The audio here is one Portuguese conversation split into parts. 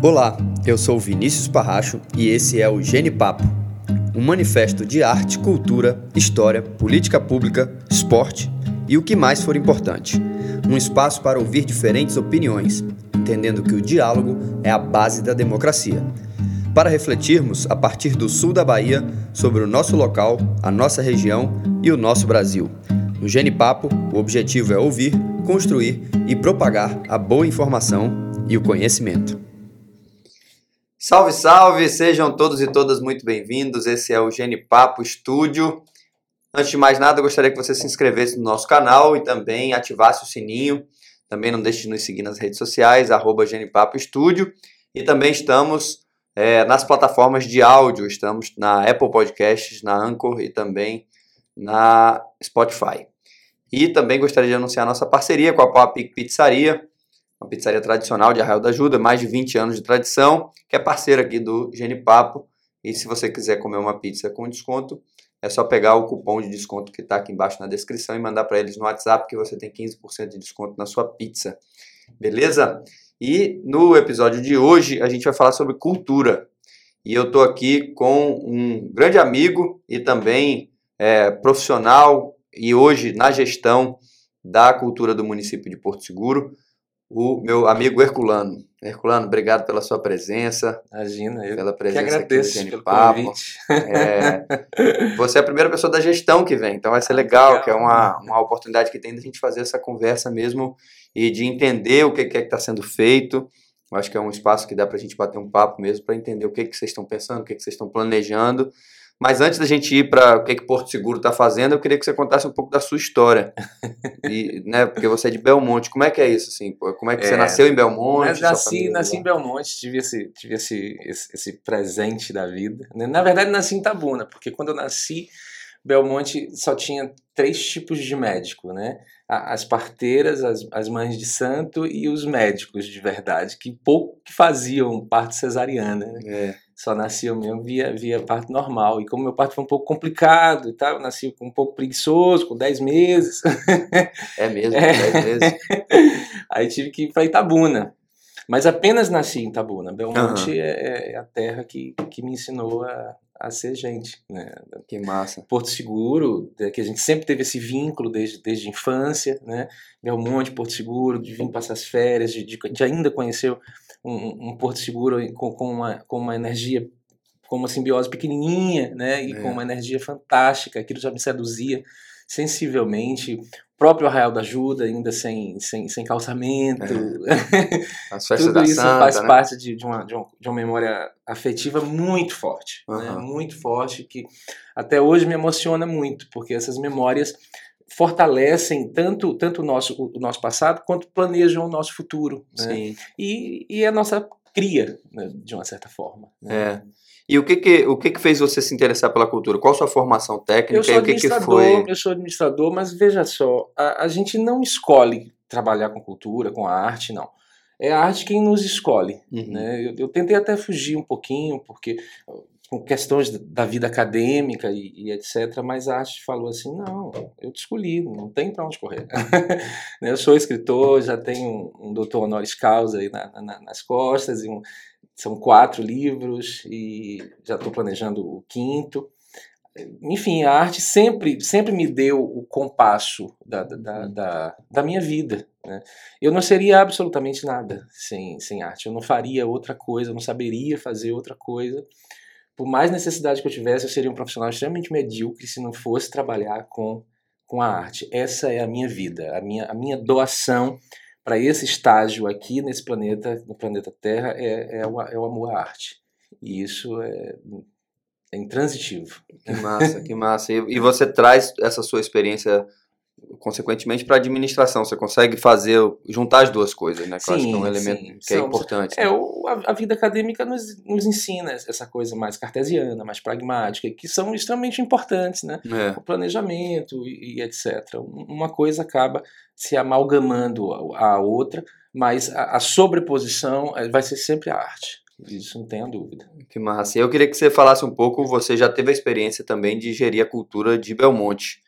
Olá, eu sou Vinícius Parracho e esse é o Gene Papo, um manifesto de arte, cultura, história, política pública, esporte e o que mais for importante. Um espaço para ouvir diferentes opiniões, entendendo que o diálogo é a base da democracia. Para refletirmos, a partir do sul da Bahia, sobre o nosso local, a nossa região e o nosso Brasil. No Gene Papo, o objetivo é ouvir, construir e propagar a boa informação e o conhecimento. Salve, salve! Sejam todos e todas muito bem-vindos. Esse é o Gene Papo Estúdio. Antes de mais nada, eu gostaria que você se inscrevesse no nosso canal e também ativasse o sininho. Também não deixe de nos seguir nas redes sociais, arroba Genipapo Estúdio. E também estamos é, nas plataformas de áudio. Estamos na Apple Podcasts, na Anchor e também na Spotify. E também gostaria de anunciar nossa parceria com a Pop Pizzaria uma pizzaria tradicional de Arraial da Ajuda, mais de 20 anos de tradição, que é parceira aqui do Genipapo. E se você quiser comer uma pizza com desconto, é só pegar o cupom de desconto que está aqui embaixo na descrição e mandar para eles no WhatsApp que você tem 15% de desconto na sua pizza. Beleza? E no episódio de hoje a gente vai falar sobre cultura. E eu estou aqui com um grande amigo e também é, profissional e hoje na gestão da cultura do município de Porto Seguro, o meu amigo Herculano. Herculano, obrigado pela sua presença. Imagina, eu pela presença que agradeço aqui pelo Papo. convite. É, você é a primeira pessoa da gestão que vem, então vai ser Ah, legal, legal. que é uma, uma oportunidade que tem da gente fazer essa conversa mesmo e de entender o que que é que está sendo feito. Eu acho que é um espaço que dá para a gente bater um papo mesmo para entender o que, que vocês estão pensando, o que, que vocês estão planejando. Mas antes da gente ir para o que, que Porto Seguro está fazendo, eu queria que você contasse um pouco da sua história. E, né, porque você é de Belmonte. Como é que é isso? Assim? Como é que você É, nasceu em Belmonte? Mas nasci, família nasci em Belmonte, tive, esse, tive esse, esse, esse presente da vida. né? Na verdade, nasci em Tabuna, porque quando eu nasci, Belmonte só tinha três tipos de médico, né? As parteiras, as, as mães de santo e os médicos de verdade, que pouco que faziam parto cesariana, né? É. Só nasciam mesmo via, via parto normal. E como meu parto foi um pouco complicado e tal, eu nasci um pouco preguiçoso, com 10 meses. É mesmo, É. dez vezes. Aí tive que ir para Itabuna. Mas apenas nasci em Itabuna. Belmonte é, é a terra que, que me ensinou a, a ser gente. Né? Que massa. Porto Seguro, é, que a gente sempre teve esse vínculo desde, desde a infância. Né? Belmonte, Porto Seguro, de vir passar as férias, de, de, de ainda conhecer um, um Porto Seguro com, com, uma, com uma energia, com uma simbiose pequenininha né? e É. com uma energia fantástica. Aquilo já me seduzia sensivelmente. O próprio Arraial da Ajuda, ainda sem, sem, sem calçamento. As festas Tudo isso Santa, faz né? parte de, de, uma, de, uma, de uma memória afetiva muito forte. né? Aham. Muito forte, que até hoje me emociona muito, porque essas memórias fortalecem tanto, tanto o, nosso, o nosso passado quanto planejam o nosso futuro. né? Sim. E, e a nossa cria, né, de uma certa forma. né? É. E o que que, o que que fez você se interessar pela cultura? Qual a sua formação técnica Eu sou e o que que administrador, foi? eu sou administrador, mas veja só, a, a gente não escolhe trabalhar com cultura, com a arte, não. É a arte quem nos escolhe. Uhum. né? Eu, eu tentei até fugir um pouquinho, porque com questões da- da vida acadêmica e, e etc, mas a arte falou assim, não, eu te escolhi, não tem para onde correr. Né, eu sou escritor, já tenho um, um doutor honoris causa aí na- na- nas costas, e um- são quatro livros e já estou planejando o quinto. Enfim, a arte sempre, sempre me deu o compasso da, da, da, da, da minha vida. né? Eu não seria absolutamente nada sem, sem arte. Eu não faria outra coisa, eu não saberia fazer outra coisa. Por mais necessidade que eu tivesse, eu seria um profissional extremamente medíocre se não fosse trabalhar com, com a arte. Essa é a minha vida, a minha, a minha doação para esse estágio aqui nesse planeta, no planeta Terra, é, é, o, é o amor à arte. E isso é, é intransitivo. Que massa, que massa. E, e você traz essa sua experiência, consequentemente, para a administração. Você consegue fazer, juntar as duas coisas, né? Que eu acho que é um Sim, elemento sim. que é importante. É, né? o, a, a vida acadêmica nos, nos ensina essa coisa mais cartesiana, mais pragmática, que são extremamente importantes, né? É. O planejamento e, e etc. Um- Uma coisa acaba se amalgamando à outra, mas a, a sobreposição eh, vai ser sempre a arte. Isso não tenha dúvida. Que massa. Eu queria que você falasse um pouco, você já teve a experiência também de gerir a cultura de Belmonte,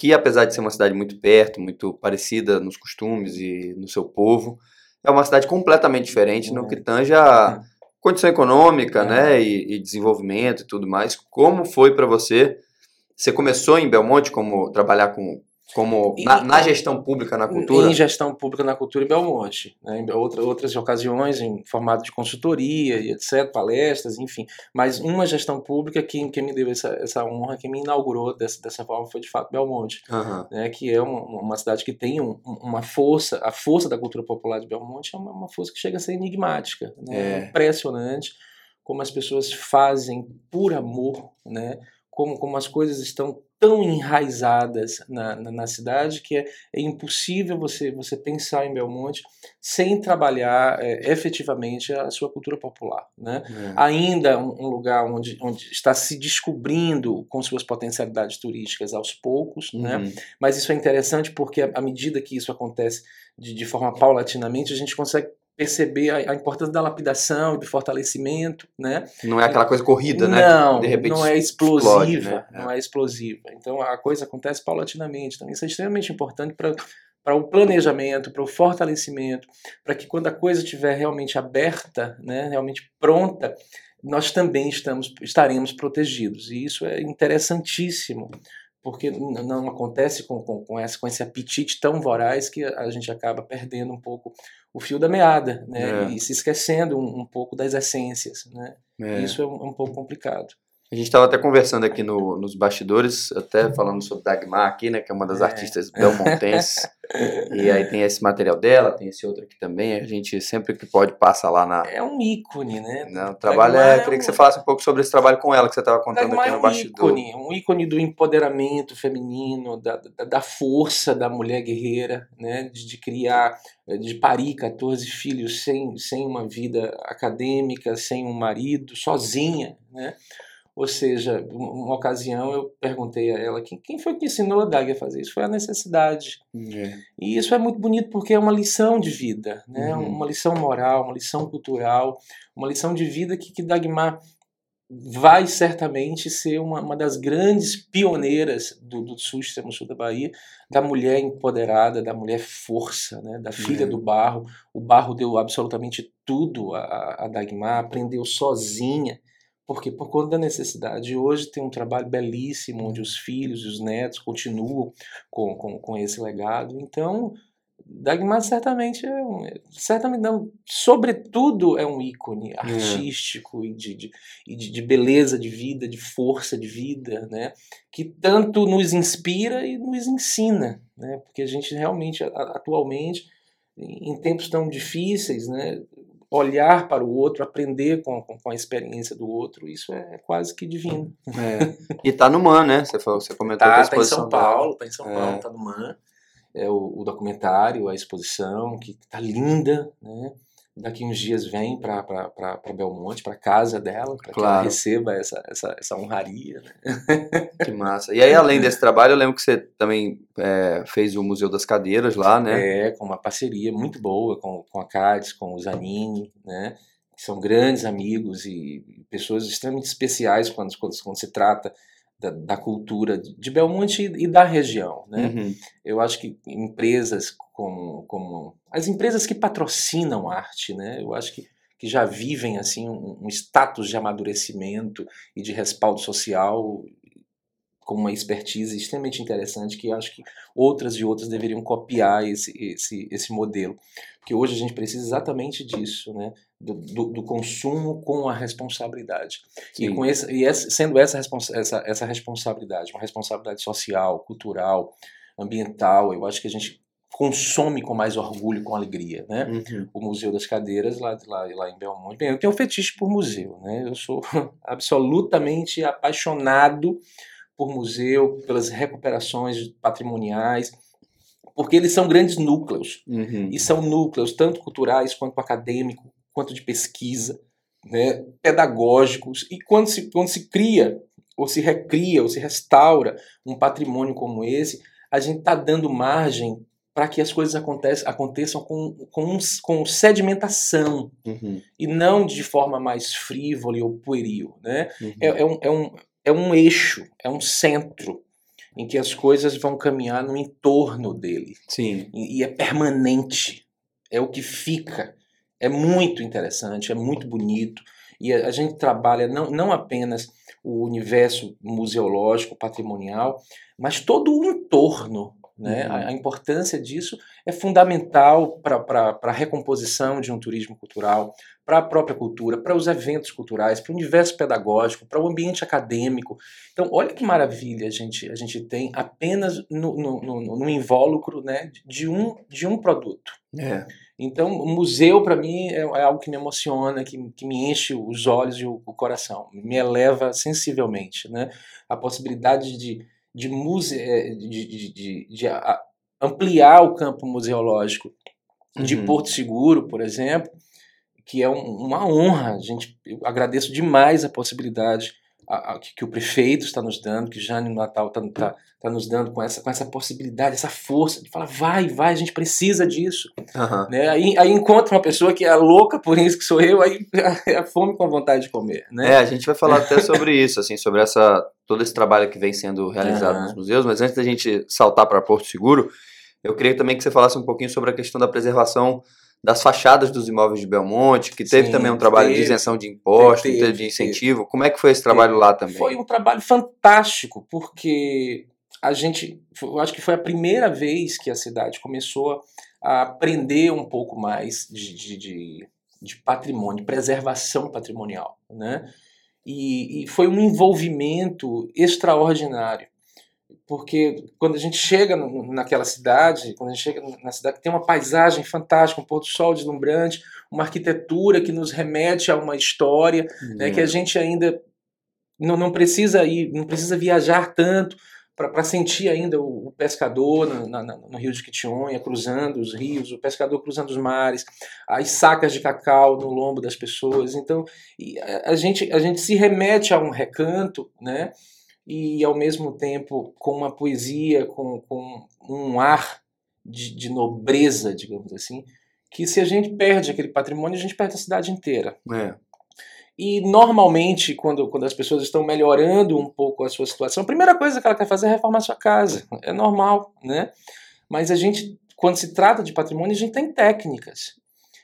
que apesar de ser uma cidade muito perto, muito parecida nos costumes e no seu povo, é uma cidade completamente diferente no que tange a condição econômica, né, e, e desenvolvimento e tudo mais. Como foi para você? Você começou em Belmonte como trabalhar com como na, na, gestão pública na cultura? Em gestão pública na cultura em Belmonte. Né? Em outra, outras ocasiões, em formato de consultoria e etc., palestras, enfim. Mas uma gestão pública, quem, quem me deu essa, essa honra, quem me inaugurou dessa, dessa forma foi de fato Belmonte. Uhum. Né? Que é uma, uma cidade que tem um, uma força, a força da cultura popular de Belmonte é uma, uma força que chega a ser enigmática. Né? É. Impressionante como as pessoas fazem por amor, né? Como, como as coisas estão tão enraizadas na, na, na cidade que é, é, impossível você, você pensar em Belmonte sem trabalhar é, efetivamente a sua cultura popular. Né? É. Ainda um, um, lugar onde, onde está se descobrindo com suas potencialidades turísticas aos poucos, né? uhum. né? mas isso é interessante porque à medida que isso acontece de, de forma paulatinamente, a gente consegue perceber a, a, importância da lapidação e do fortalecimento, né? Não é aquela coisa corrida, né? Não, de repente não é explosiva, explode, né? não é. é explosiva. Então a coisa acontece paulatinamente. Então isso é extremamente importante para para o planejamento, para o fortalecimento, para que quando a coisa estiver realmente aberta, né, realmente pronta, nós também estamos, estaremos protegidos. E isso é interessantíssimo, porque não acontece com, com, com, esse, com esse apetite tão voraz que a gente acaba perdendo um pouco o fio da meada, né? É. E se esquecendo um, um, pouco das essências, né? É. Isso é um, um pouco complicado. A gente estava até conversando aqui no, nos bastidores, até falando sobre Dagmar aqui, né, que é uma das é. artistas belmontenses. e aí tem esse material dela, tem esse outro aqui também. A gente sempre que pode passa lá na. É um ícone, né? Não, o trabalho Dagmar é. Queria que você falasse um pouco sobre esse trabalho com ela que você estava contando Dagmar aqui no é um bastidor. Ícone, um ícone do empoderamento feminino, da, da, da força da mulher guerreira, né? De, de criar, de parir 14 filhos sem, sem uma vida acadêmica, sem um marido, sozinha, né? Ou seja, uma ocasião eu perguntei a ela quem, quem foi que ensinou a Dag a fazer isso? Foi a necessidade. É. E isso é muito bonito porque é uma lição de vida, né? Uhum. uma lição moral, uma lição cultural, uma lição de vida que, que Dagmar vai certamente ser uma, uma das grandes pioneiras do, do sul, extremo sul da Bahia, da mulher empoderada, da mulher força, né? da filha é. do barro. O barro deu absolutamente tudo a, a Dagmar, aprendeu sozinha porque por conta da necessidade. Hoje tem um trabalho belíssimo onde os filhos e os netos continuam com, com, com esse legado. Então, Dagmar certamente é um, certamente não, sobretudo é um ícone é. artístico é. e, de, de, de, de, beleza de vida, de força de vida, né? Que tanto nos inspira e nos ensina, né? Porque a gente realmente atualmente em tempos tão difíceis, né? Olhar para o outro, aprender com, com, com, a experiência do outro, isso é quase que divino. É. E tá no MAN, né? Você, falou, você comentou tá, que a exposição... Tá em São Paulo, tá em São Paulo, é. tá no MAN. É o, o documentário, a exposição, que tá linda, né? Daqui uns dias vem para Belmonte, para casa dela, para claro. que ela receba essa, essa, essa honraria. Né? Que massa. E aí, além desse trabalho, eu lembro que você também é, fez o Museu das Cadeiras lá, né? É, com uma parceria muito boa com, com a CADES, com o Zanini, né? Que são grandes amigos e pessoas extremamente especiais quando, quando, quando se trata da, da, cultura de Belmonte e, e da região. Né? Uhum. Eu acho que empresas como, como as empresas que patrocinam arte, né? eu acho que, que já vivem assim um, um status de amadurecimento e de respaldo social com uma expertise extremamente interessante que acho que outras e outras deveriam copiar esse, esse, esse modelo. Porque hoje a gente precisa exatamente disso, né? do, do, do consumo com a responsabilidade. Sim. E, com esse, e essa, sendo essa, essa, essa responsabilidade, uma responsabilidade social, cultural, ambiental, eu acho que a gente consome com mais orgulho, com alegria, né? Uhum. O Museu das Cadeiras lá, lá, lá em Belmonte. Bem, eu tenho um fetiche por museu, né? Eu sou absolutamente apaixonado por museu, pelas recuperações patrimoniais, porque eles são grandes núcleos. Uhum. E são núcleos tanto culturais quanto acadêmicos, quanto de pesquisa, né, pedagógicos, e quando se, quando se cria, ou se recria, ou se restaura um patrimônio como esse, a gente está dando margem para que as coisas aconteçam, aconteçam com, com, com sedimentação uhum. e não de forma mais frívola ou pueril. Né? Uhum. É, é, um, é, um, é um eixo, é um centro em que as coisas vão caminhar no entorno dele. Sim. E, e é permanente é o que fica. É muito interessante, é muito bonito. E a, a gente trabalha não, não apenas o universo museológico, patrimonial, mas todo o entorno né? Uhum. A, a, importância disso é fundamental para a recomposição de um turismo cultural, para a própria cultura, para os eventos culturais, para o universo pedagógico, para o ambiente acadêmico. Então, olha que maravilha a gente, a gente tem apenas no, no, no, no invólucro né, de, um, de um produto. É. Então, o museu, para mim, é, é, algo que me emociona, que, que me enche os olhos e o, o coração, me eleva sensivelmente. Né? A possibilidade de de, muse, é, de, de, de, de ampliar o campo museológico uhum. de Porto Seguro, por exemplo, que é um, uma honra. A gente, eu agradeço demais a possibilidade a, a, que, que, o prefeito está nos dando, que Jane Natal está tá, tá nos dando com essa, com essa possibilidade, essa força de falar, vai, vai, a gente precisa disso. Uhum. Né? Aí, aí encontra uma pessoa que é louca por isso que sou eu, aí é a fome com a vontade de comer. Né? É, a gente vai falar até sobre isso, assim, sobre essa, todo esse trabalho que vem sendo realizado uhum. nos museus, mas antes da gente saltar para Porto Seguro, eu queria também que você falasse um pouquinho sobre a questão da preservação das fachadas dos imóveis de Belmonte, que teve Sim, também um trabalho teve, de isenção de impostos, teve, de incentivo. Teve. Como é que foi esse trabalho lá também? Foi um trabalho fantástico, porque a gente, eu acho que foi a primeira vez que a cidade começou a aprender um pouco mais de, de, de, de patrimônio, preservação patrimonial, né? E, e foi um envolvimento extraordinário porque quando a gente chega naquela cidade, quando a gente chega na cidade que tem uma paisagem fantástica, um pôr do sol deslumbrante, uma arquitetura que nos remete a uma história, uhum. né, que a gente ainda não, não precisa ir, não precisa viajar tanto para sentir ainda o, o pescador no, na, no, Rio de Quitionha, cruzando os rios, o pescador cruzando os mares, as sacas de cacau no lombo das pessoas. Então, a, a gente, a gente se remete a um recanto, né? e ao mesmo tempo com uma poesia, com, com um ar de, de, nobreza, digamos assim, que se a gente perde aquele patrimônio, a gente perde a cidade inteira. É. E normalmente, quando, quando as pessoas estão melhorando um pouco a sua situação, a primeira coisa que ela quer fazer é reformar a sua casa. É normal, né? Mas a gente, quando se trata de patrimônio, a gente tem técnicas.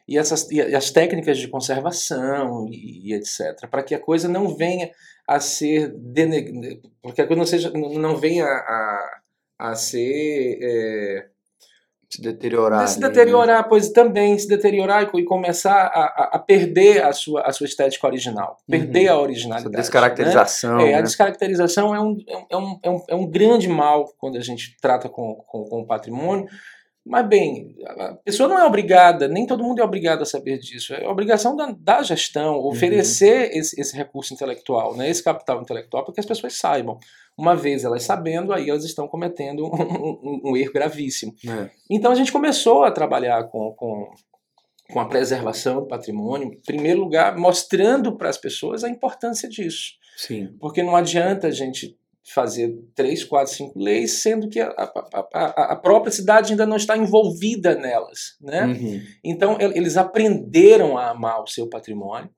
E, essas, e as técnicas de conservação e, e etc. Para que a coisa não venha a ser deneg... porque a coisa não seja não venha a, a ser é... se deteriorar se deteriorar né? pois também se deteriorar e, começar a, a, perder a sua a sua estética original perder uhum. a originalidade Essa descaracterização né? é, a né? descaracterização é um, é, um, é, um, é um grande mal quando a gente trata com, com, com o patrimônio mas bem, a pessoa não é obrigada, nem todo mundo é obrigado a saber disso. É obrigação da, da gestão oferecer uhum. esse, esse, recurso intelectual, né, esse capital intelectual, para que as pessoas saibam. Uma vez elas sabendo, aí elas estão cometendo um, um, um erro gravíssimo. É. Então a gente começou a trabalhar com, com, com a preservação do patrimônio, em primeiro lugar, mostrando para as pessoas a importância disso. Sim. Porque não adianta a gente fazer três, quatro, cinco leis, sendo que a, a, a, a própria cidade ainda não está envolvida nelas. Né? Uhum. Então, eles aprenderam a amar o seu patrimônio,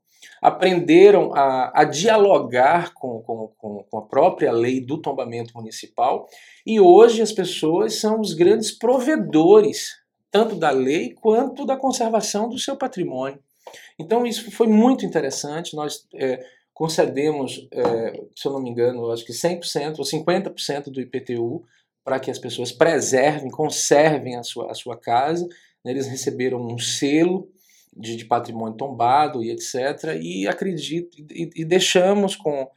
aprenderam a, a dialogar com, com, com, a própria lei do tombamento municipal, e hoje as pessoas são os grandes provedores, tanto da lei quanto da conservação do seu patrimônio. Então, isso foi muito interessante. Nós. É, concedemos, é, se eu não me engano, acho que 100% ou 50% do IPTU para que as pessoas preservem, conservem a sua, a sua casa. Né? Eles receberam um selo de, de, patrimônio tombado e etc. E acredito, e, e deixamos com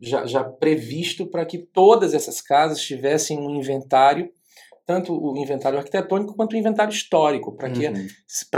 já, já previsto para que todas essas casas tivessem um inventário tanto o inventário arquitetônico quanto o inventário histórico, para que, uhum.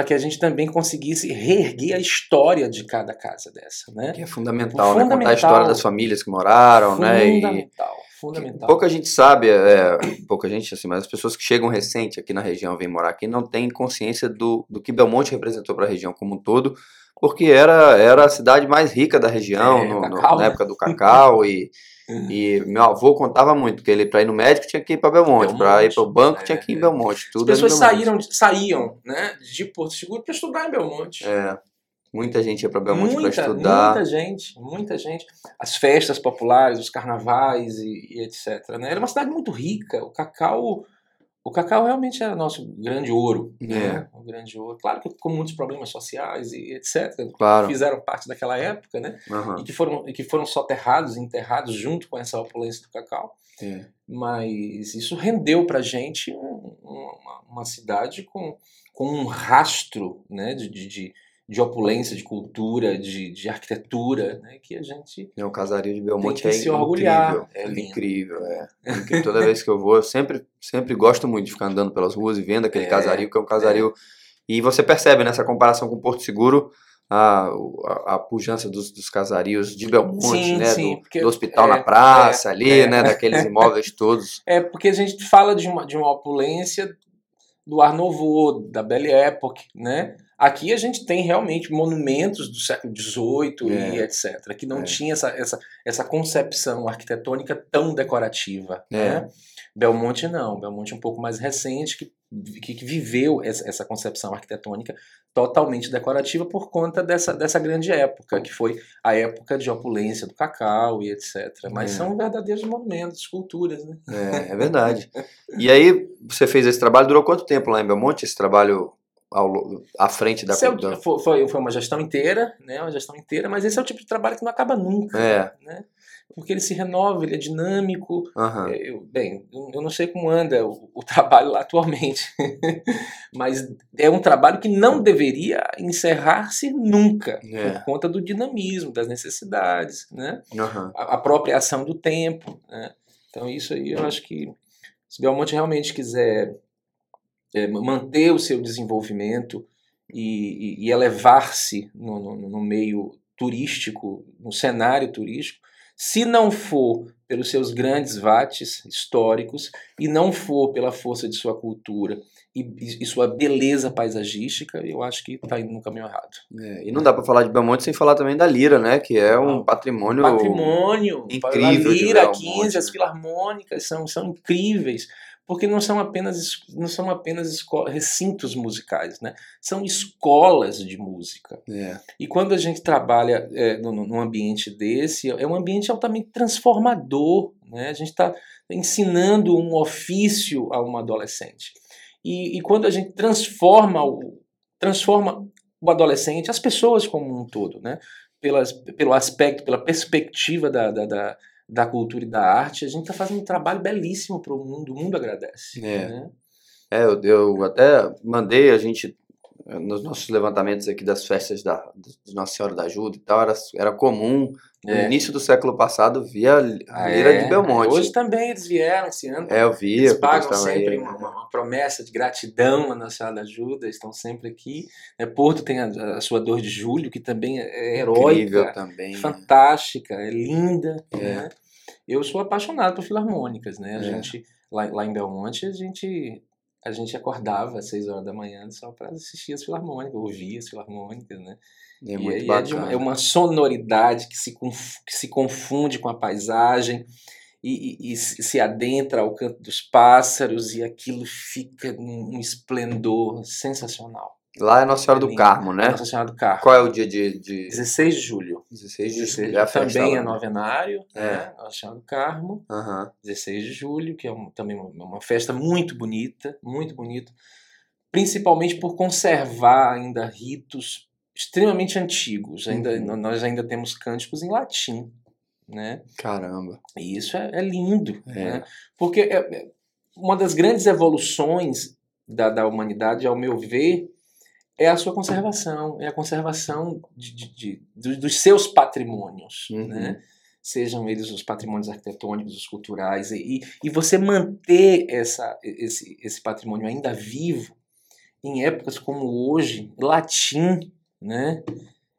que a gente também conseguisse reerguer a história de cada casa dessa. Né? Que é fundamental, né? contar a história das famílias que moraram. Fundamental. Né? E... Fundamental. Pouca gente sabe, é, pouca gente, assim, mas as pessoas que chegam recente aqui na região, vêm morar aqui, não têm consciência do, do que Belmonte representou para a região como um todo, porque era, era a cidade mais rica da região, é, no, no, na época do cacau, e e meu avô contava muito, porque ele para ir no médico tinha que ir para Belmonte, Belmonte para ir para o banco é, tinha que ir em Belmonte. Tudo As pessoas saíram, saíam né, de Porto Seguro para estudar em Belmonte. É. Muita gente ia para Belmonte para estudar. Muita gente, muita gente. As festas populares, os carnavais e, e etc. Né? Era uma cidade muito rica. O cacau, o, cacau realmente era nosso grande ouro, É. né? O grande ouro. Claro que com muitos problemas sociais e etc. Claro. Fizeram parte daquela época, né? Aham. E que foram, e que foram soterrados, enterrados junto com essa opulência do cacau. É. Mas isso rendeu pra gente um- uma, uma cidade com, com um rastro né? de, de, de- opulência, de cultura, de, de arquitetura, né? que a gente É, O casario de Belmonte Tem que é se orgulhar. incrível. É lindo. incrível, é. Toda vez que eu vou, eu sempre, sempre gosto muito de ficar andando pelas ruas e vendo aquele É, casario, que é um casario. E você percebe nessa comparação com Porto Seguro a, a, a pujança dos, dos casarios de Belmonte, Sim, né? sim, do, porque- do hospital é, na praça ali, é. né? Daqueles imóveis todos. É porque a gente fala de uma, de uma opulência do Art Nouveau, da Belle Époque, né? Aqui a gente tem realmente monumentos do século XVIII e É. etc., que não É. tinha essa, essa, essa concepção arquitetônica tão decorativa. É. Né? Belmonte não, Belmonte é um pouco mais recente, que, que, viveu essa, essa concepção arquitetônica totalmente decorativa por conta dessa, dessa grande época, que foi a época de opulência do cacau e etc. Mas É. são verdadeiros monumentos, esculturas, né? É, é verdade. E aí, você fez esse trabalho, durou quanto tempo lá em Belmonte? Esse trabalho ao, à frente da. É o- da- foi, foi, uma gestão inteira, né? Uma gestão inteira, mas esse é o tipo de trabalho que não acaba nunca, É. né? Porque ele se renova, ele é dinâmico. É, eu- bem, eu não sei como anda o, o trabalho lá atualmente, mas é um trabalho que não deveria encerrar-se nunca, É. por conta do dinamismo, das necessidades, né? Aham. a apropriação do tempo. Né? Então, isso aí eu acho que se Belmonte realmente quiser é, manter o seu desenvolvimento e, e- e elevar-se no, no- no meio turístico, no cenário turístico, se não for pelos seus grandes vates históricos e não for pela força de sua cultura e, e- sua beleza paisagística, eu acho que está indo no caminho errado. É, e não dá pra falar de Belmonte sem falar também da Lira, né? Que é um Não. patrimônio. patrimônio, incrível a Lira, a Belmonte, 15, as né? filarmônicas são, são incríveis, porque não são apenas não são apenas recintos musicais, né? São escolas de música. É, E quando a gente trabalha é, num, ambiente desse, é um ambiente altamente transformador, né? A gente está ensinando um ofício a uma adolescente. E, e quando a gente transforma o, transforma o adolescente, as pessoas como um todo, né? Pelas, pelo aspecto, pela perspectiva da, da, da, da cultura e da arte, a gente está fazendo um trabalho belíssimo para o mundo, o mundo agradece. É. né? É, eu, eu até mandei a gente, nos nossos levantamentos aqui das festas da, de Nossa Senhora da Ajuda e tal, era, era comum, no É. início do século passado, via a Lira É, de Belmonte. Hoje também eles vieram esse ano. É, eu via, Eles pagam sempre uma, uma- promessa de gratidão à Nossa Senhora da Ajuda, estão sempre aqui. né? Porto tem a, a sua dor de julho, que também é Incrível heróica, também. né? fantástica, é linda. É. né? Eu sou apaixonado por filarmônicas, né? A É. gente, lá, lá em Belmonte, a gente, a gente acordava às seis horas da manhã só para assistir as filarmônicas, ouvir as filarmônicas, né? É E muito é, de bacana. uma, é uma sonoridade que se, que se confunde com a paisagem e, e- e se adentra ao canto dos pássaros e aquilo fica num um esplendor sensacional. Lá é Nossa Senhora do Lindo. Carmo, né? Nossa Senhora do Carro. Qual é o dia de, de 16 de julho. 16 de 16 julho? É a festa também é né? novenário, É. né? Nossa Senhora do Carmo. Aham. 16 de julho, que é um- também uma, uma festa muito bonita, muito bonita, principalmente por conservar ainda ritos extremamente antigos. Ainda, Uhum. Nós ainda temos cânticos em latim, né? Caramba. E isso é, é lindo, É. né? Porque é- é uma das grandes evoluções da, da humanidade, ao meu ver, é a sua conservação, é a conservação de, de- de- dos- dos seus patrimônios, Uhum. né? Sejam eles os patrimônios arquitetônicos, os culturais, e, e você manter essa, esse, esse patrimônio ainda vivo em épocas como hoje, latim, né?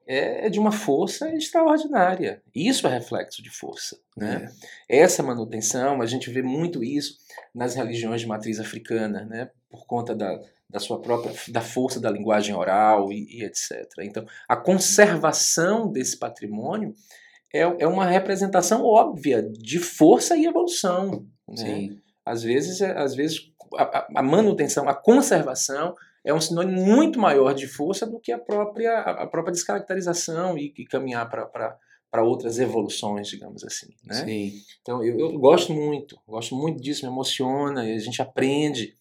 É é de uma força extraordinária. Isso é reflexo de força, né? essa manutenção, a gente vê muito isso nas religiões de matriz africana, né? por conta da, da sua própria da força da linguagem oral e, e etc. Então, a conservação desse patrimônio é, é uma representação óbvia de força e evolução. Né? Sim. Às vezes, é- às vezes a- a manutenção, a conservação é um sinônimo muito maior de força do que a própria, a própria descaracterização e, e caminhar para outras evoluções, digamos assim. Né? Sim. Então eu, eu gosto muito, gosto muito disso, me emociona, e a gente aprende.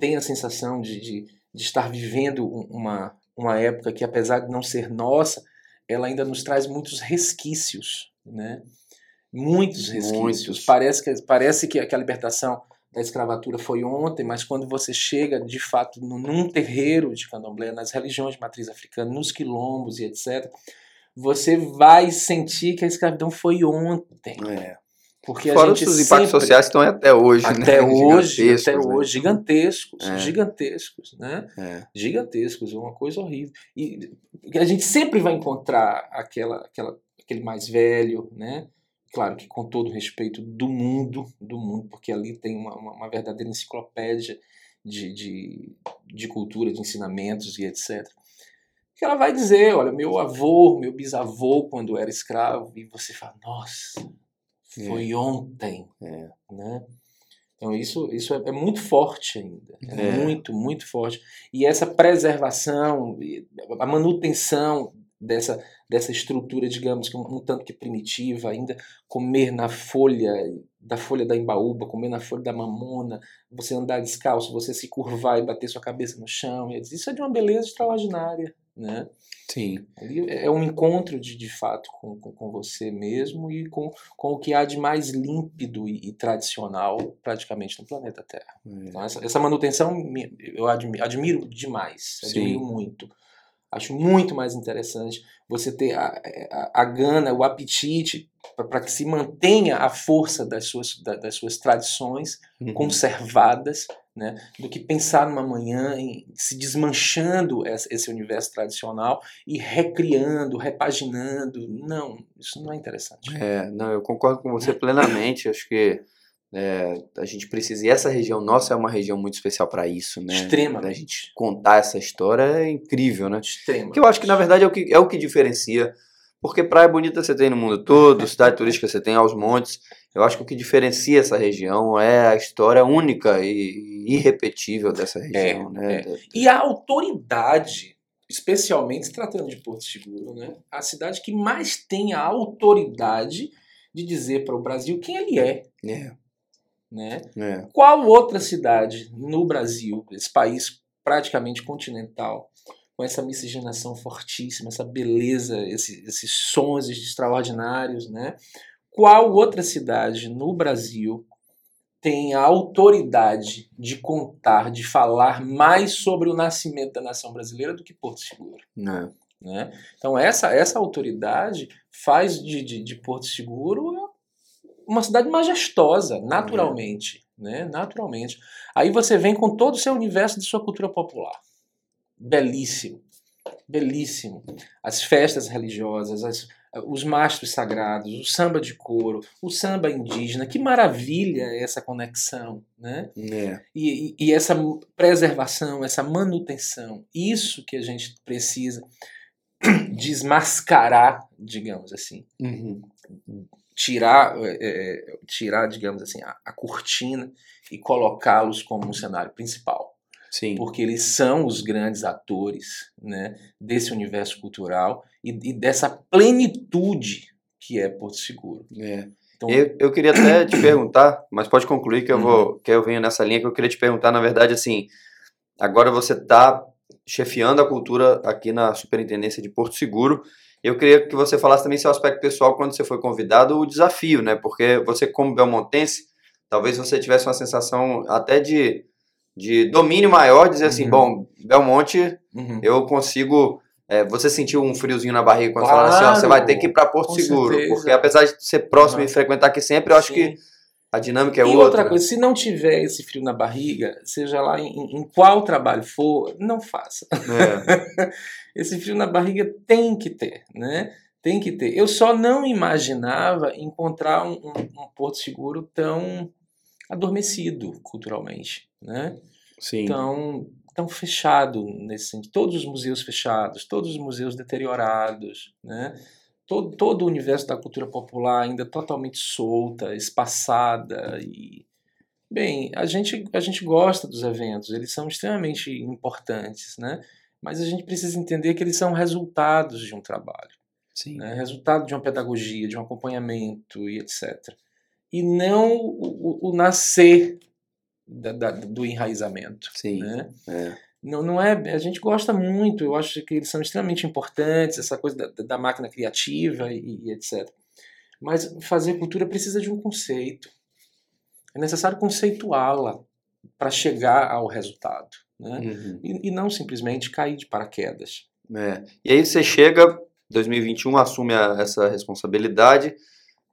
tem a sensação de, de, de estar vivendo uma, uma época que, apesar de não ser nossa, ela ainda nos traz muitos resquícios, né? Muitos resquícios. Muitos. Parece, que, parece que, que a libertação da escravatura foi ontem, mas quando você chega de fato num terreiro de candomblé, nas religiões de matriz africana, nos quilombos e etc., você vai sentir que a escravidão foi ontem. É. Porque Fora os impactos sempre, sociais estão até hoje, até né? Hoje, até né? hoje, gigantescos, é. gigantescos, né? É. Gigantescos, é uma coisa horrível. E a gente sempre vai encontrar aquela, aquela, aquele mais velho, né? Claro que com todo o respeito do mundo, do mundo, porque ali tem uma, uma, verdadeira enciclopédia de, de, de cultura, de ensinamentos e etc que ela vai dizer, olha, meu avô, meu bisavô, quando era escravo, e você fala, nossa, foi é. ontem, é. né? Então isso, isso é, é muito forte ainda, é, é, muito, muito forte. E essa preservação, a manutenção dessa, dessa estrutura, digamos, que um, um, tanto que primitiva, ainda comer na folha, da folha da embaúba, comer na folha da mamona, você andar descalço, você se curvar e bater sua cabeça no chão, isso é de uma beleza extraordinária, né? Sim. Ali é um encontro de, de fato com, com, com, você mesmo e com, com o que há de mais límpido e, e tradicional praticamente no planeta Terra. É. Então, essa, essa manutenção eu admiro, admiro demais, admiro Sim. muito. Acho muito mais interessante você ter a, a, a gana, o apetite para que se mantenha a força das suas, da, das suas tradições uhum. conservadas, né, do que pensar numa manhã em, se desmanchando esse universo tradicional e recriando, repaginando. Não, isso não é interessante. É, não, eu concordo com você plenamente. Acho que é, a gente precisa. E essa região nossa é uma região muito especial para isso, né? Extrema. A gente contar essa história é incrível, né? Extrema. Que eu acho que na verdade é o que, é o que diferencia. Porque praia bonita você tem no mundo todo, cidade turística você tem aos montes. Eu acho que o que diferencia essa região é a história única e irrepetível dessa região, é, né? É. E a autoridade, especialmente se tratando de Porto Seguro, né? A cidade que mais tem a autoridade de dizer para o Brasil quem ele é. É. Né? É. Qual outra cidade no Brasil, esse país praticamente continental, com essa miscigenação fortíssima, essa beleza, esse, esses sons extraordinários, né? Qual outra cidade no Brasil tem a autoridade de contar, de falar mais sobre o nascimento da nação brasileira do que Porto Seguro? Não. Né? Então essa, essa autoridade faz de, de, de Porto Seguro uma cidade majestosa, naturalmente. É. Né? Naturalmente. Aí você vem com todo o seu universo de sua cultura popular. Belíssimo. Belíssimo. As festas religiosas, as, os mastros sagrados, o samba de couro, o samba indígena, que maravilha essa conexão, né? É. E, e, e, essa preservação, essa manutenção, isso que a gente precisa desmascarar, digamos assim. Uhum tirar, é, tirar digamos assim, a, a cortina e colocá-los como um cenário principal. Sim. Porque eles são os grandes atores né, desse universo cultural e, e dessa plenitude que é Porto Seguro. É. Então, eu, eu queria até te perguntar, mas pode concluir que eu vou uhum. que eu venho nessa linha que eu queria te perguntar, na verdade, assim, agora você está chefiando a cultura aqui na Superintendência de Porto Seguro eu queria que você falasse também seu aspecto pessoal quando você foi convidado, o desafio, né? Porque você, como belmontense, talvez você tivesse uma sensação até de, de domínio maior, dizer assim, uhum. bom, Belmonte, uhum. eu consigo... É, você sentiu um friozinho na barriga quando claro, falaram assim, ó, você vai ter que ir para Porto Seguro, certeza. porque apesar de ser próximo uhum. e frequentar aqui sempre, eu acho Sim. que a dinâmica é e outra. E outra coisa, se não tiver esse frio na barriga, seja lá em, em qual trabalho for, não faça. É. esse frio na barriga tem que ter, né? Tem que ter. Eu só não imaginava encontrar um, um, um Porto Seguro tão adormecido culturalmente, né? Sim. Tão, tão fechado nesse sentido. Todos os museus fechados, todos os museus deteriorados, né? Todo, todo o universo da cultura popular ainda totalmente solta, espaçada e bem, a gente a gente gosta dos eventos, eles são extremamente importantes, né? Mas a gente precisa entender que eles são resultados de um trabalho, Sim. Né? resultado de uma pedagogia, de um acompanhamento e etc. E não o, o, o nascer da, da, do enraizamento. Sim. Né? É. Não, não é, a gente gosta muito, eu acho que eles são extremamente importantes, essa coisa da, da máquina criativa e, e etc. Mas fazer cultura precisa de um conceito. É necessário conceituá-la para chegar ao resultado. Né? Uhum. E, e, não simplesmente cair de paraquedas. É. E aí você chega, 2021, assume a, essa responsabilidade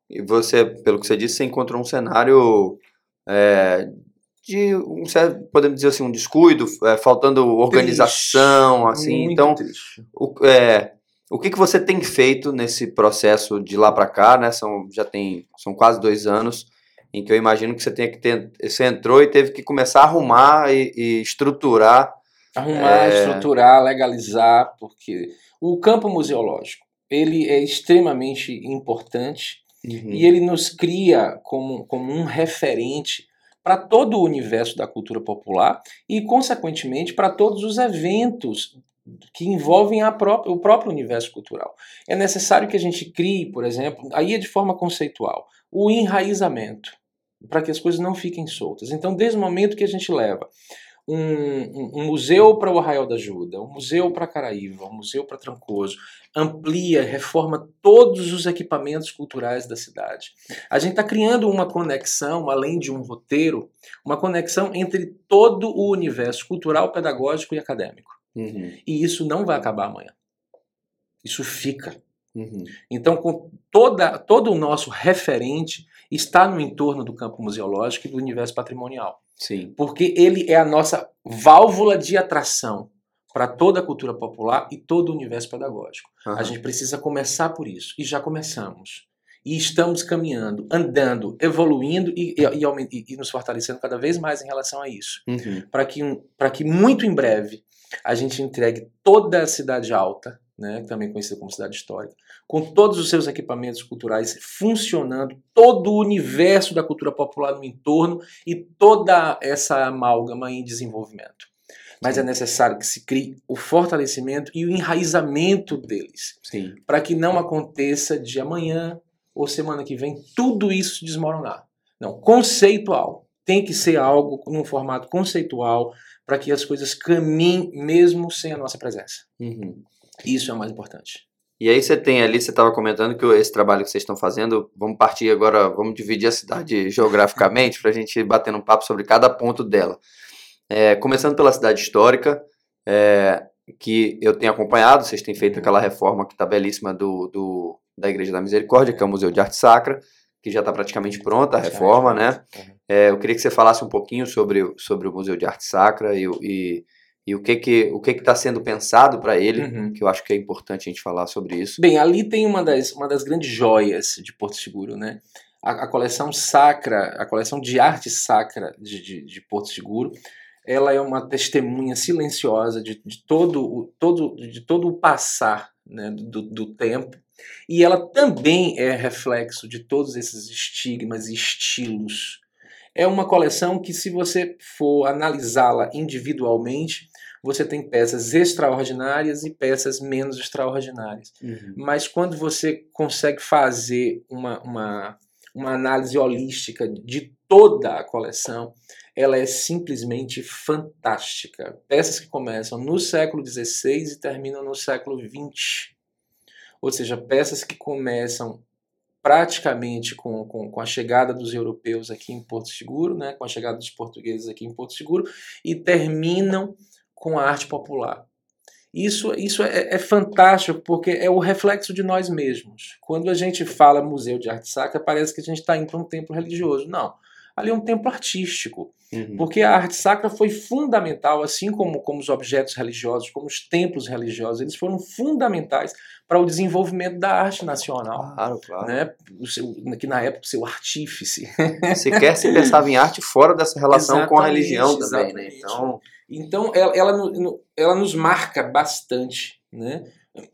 e você, pelo que você disse, você encontrou um cenário é, de, um, podemos dizer assim, um descuido, é, faltando organização, triste, assim. Então, triste. o, é, o que, que você tem feito nesse processo de lá para cá, né? São, já tem, são quase dois anos em que eu imagino que você tenha que ter, você entrou e teve que começar a arrumar e, e estruturar. Arrumar, É. estruturar, legalizar, porque o campo museológico ele é extremamente importante Uhum. e ele nos cria como, como um referente para todo o universo da cultura popular e, consequentemente, para todos os eventos que envolvem própria, o próprio universo cultural. É necessário que a gente crie, por exemplo, aí é de forma conceitual, o enraizamento, para que as coisas não fiquem soltas. Então, desde o momento que a gente leva um, um- um museu para o Arraial da Ajuda, um museu para Caraíva, um museu para Trancoso, amplia, reforma todos os equipamentos culturais da cidade. A gente está criando uma conexão, além de um roteiro, uma conexão entre todo o universo cultural, pedagógico e acadêmico. Uhum. E isso não vai acabar amanhã. Isso fica. Uhum. Então, com toda, todo o nosso referente está no entorno do campo museológico e do universo patrimonial. Sim. Porque ele é a nossa válvula de atração para toda a cultura popular e todo o universo pedagógico. A Aham. gente precisa começar por isso. E já começamos. E estamos caminhando, andando, evoluindo e, e, e e- nos fortalecendo cada vez mais em relação a isso. Uhum. Para que, pra que muito em breve a gente entregue toda a Cidade Alta, né, também conhecida como cidade histórica, com todos os seus equipamentos culturais funcionando, todo o universo da cultura popular no entorno e toda essa amálgama em desenvolvimento. Mas é necessário que se crie o fortalecimento e o enraizamento deles, Sim. para que não aconteça de amanhã ou semana que vem tudo isso desmoronar. Não, conceitual. Tem que ser algo num formato conceitual para que as coisas caminhem mesmo sem a nossa presença. Uhum. Isso é o mais importante. E aí você tem ali, você estava comentando que esse trabalho que vocês estão fazendo, vamos partir agora, vamos dividir a cidade geograficamente para a gente bater um papo sobre cada ponto dela. É, começando pela cidade histórica, é, que eu tenho acompanhado, vocês têm feito aquela reforma que está belíssima do, do- da Igreja da Misericórdia, que é o Museu de Arte Sacra, que já está praticamente pronta a reforma, né? É, eu queria que você falasse um pouquinho sobre, o- sobre o Museu de Arte Sacra e, e, e o que que o que está sendo pensado para ele, Uhum. que eu acho que é importante a gente falar sobre isso. Bem, ali tem uma das, uma das grandes joias de Porto Seguro, né? A, a coleção sacra, a coleção de arte sacra de, de, de Porto Seguro, ela é uma testemunha silenciosa de, de, todo, o, todo, de todo o passar né, do, do tempo. E ela também é reflexo de todos esses estigmas e estilos. É uma coleção que, se você for analisá-la individualmente, você tem peças extraordinárias e peças menos extraordinárias. Mas quando você consegue fazer uma, uma, uma análise holística de toda a coleção, ela é simplesmente fantástica. Peças que começam no século XVI e terminam no século XX. Ou seja, peças que começam praticamente com, com, com a chegada dos europeus aqui em Porto Seguro, né, com a chegada dos portugueses aqui em Porto Seguro, e terminam com a arte popular. Isso, isso é, é, fantástico porque é o reflexo de nós mesmos. Quando a gente fala Museu de Arte Sacra, parece que a gente está indo para um templo religioso. Não. Ali é um templo artístico. Uhum. Porque a arte sacra foi fundamental, assim como, como os objetos religiosos, como os templos religiosos, eles foram fundamentais para o desenvolvimento da arte nacional. Claro, claro. Né? Seu, que na época o seu artífice. Sequer se pensava em arte fora dessa relação Exatamente, com a religião também, né? Então, Então, ela, ela, ela nos marca bastante, né?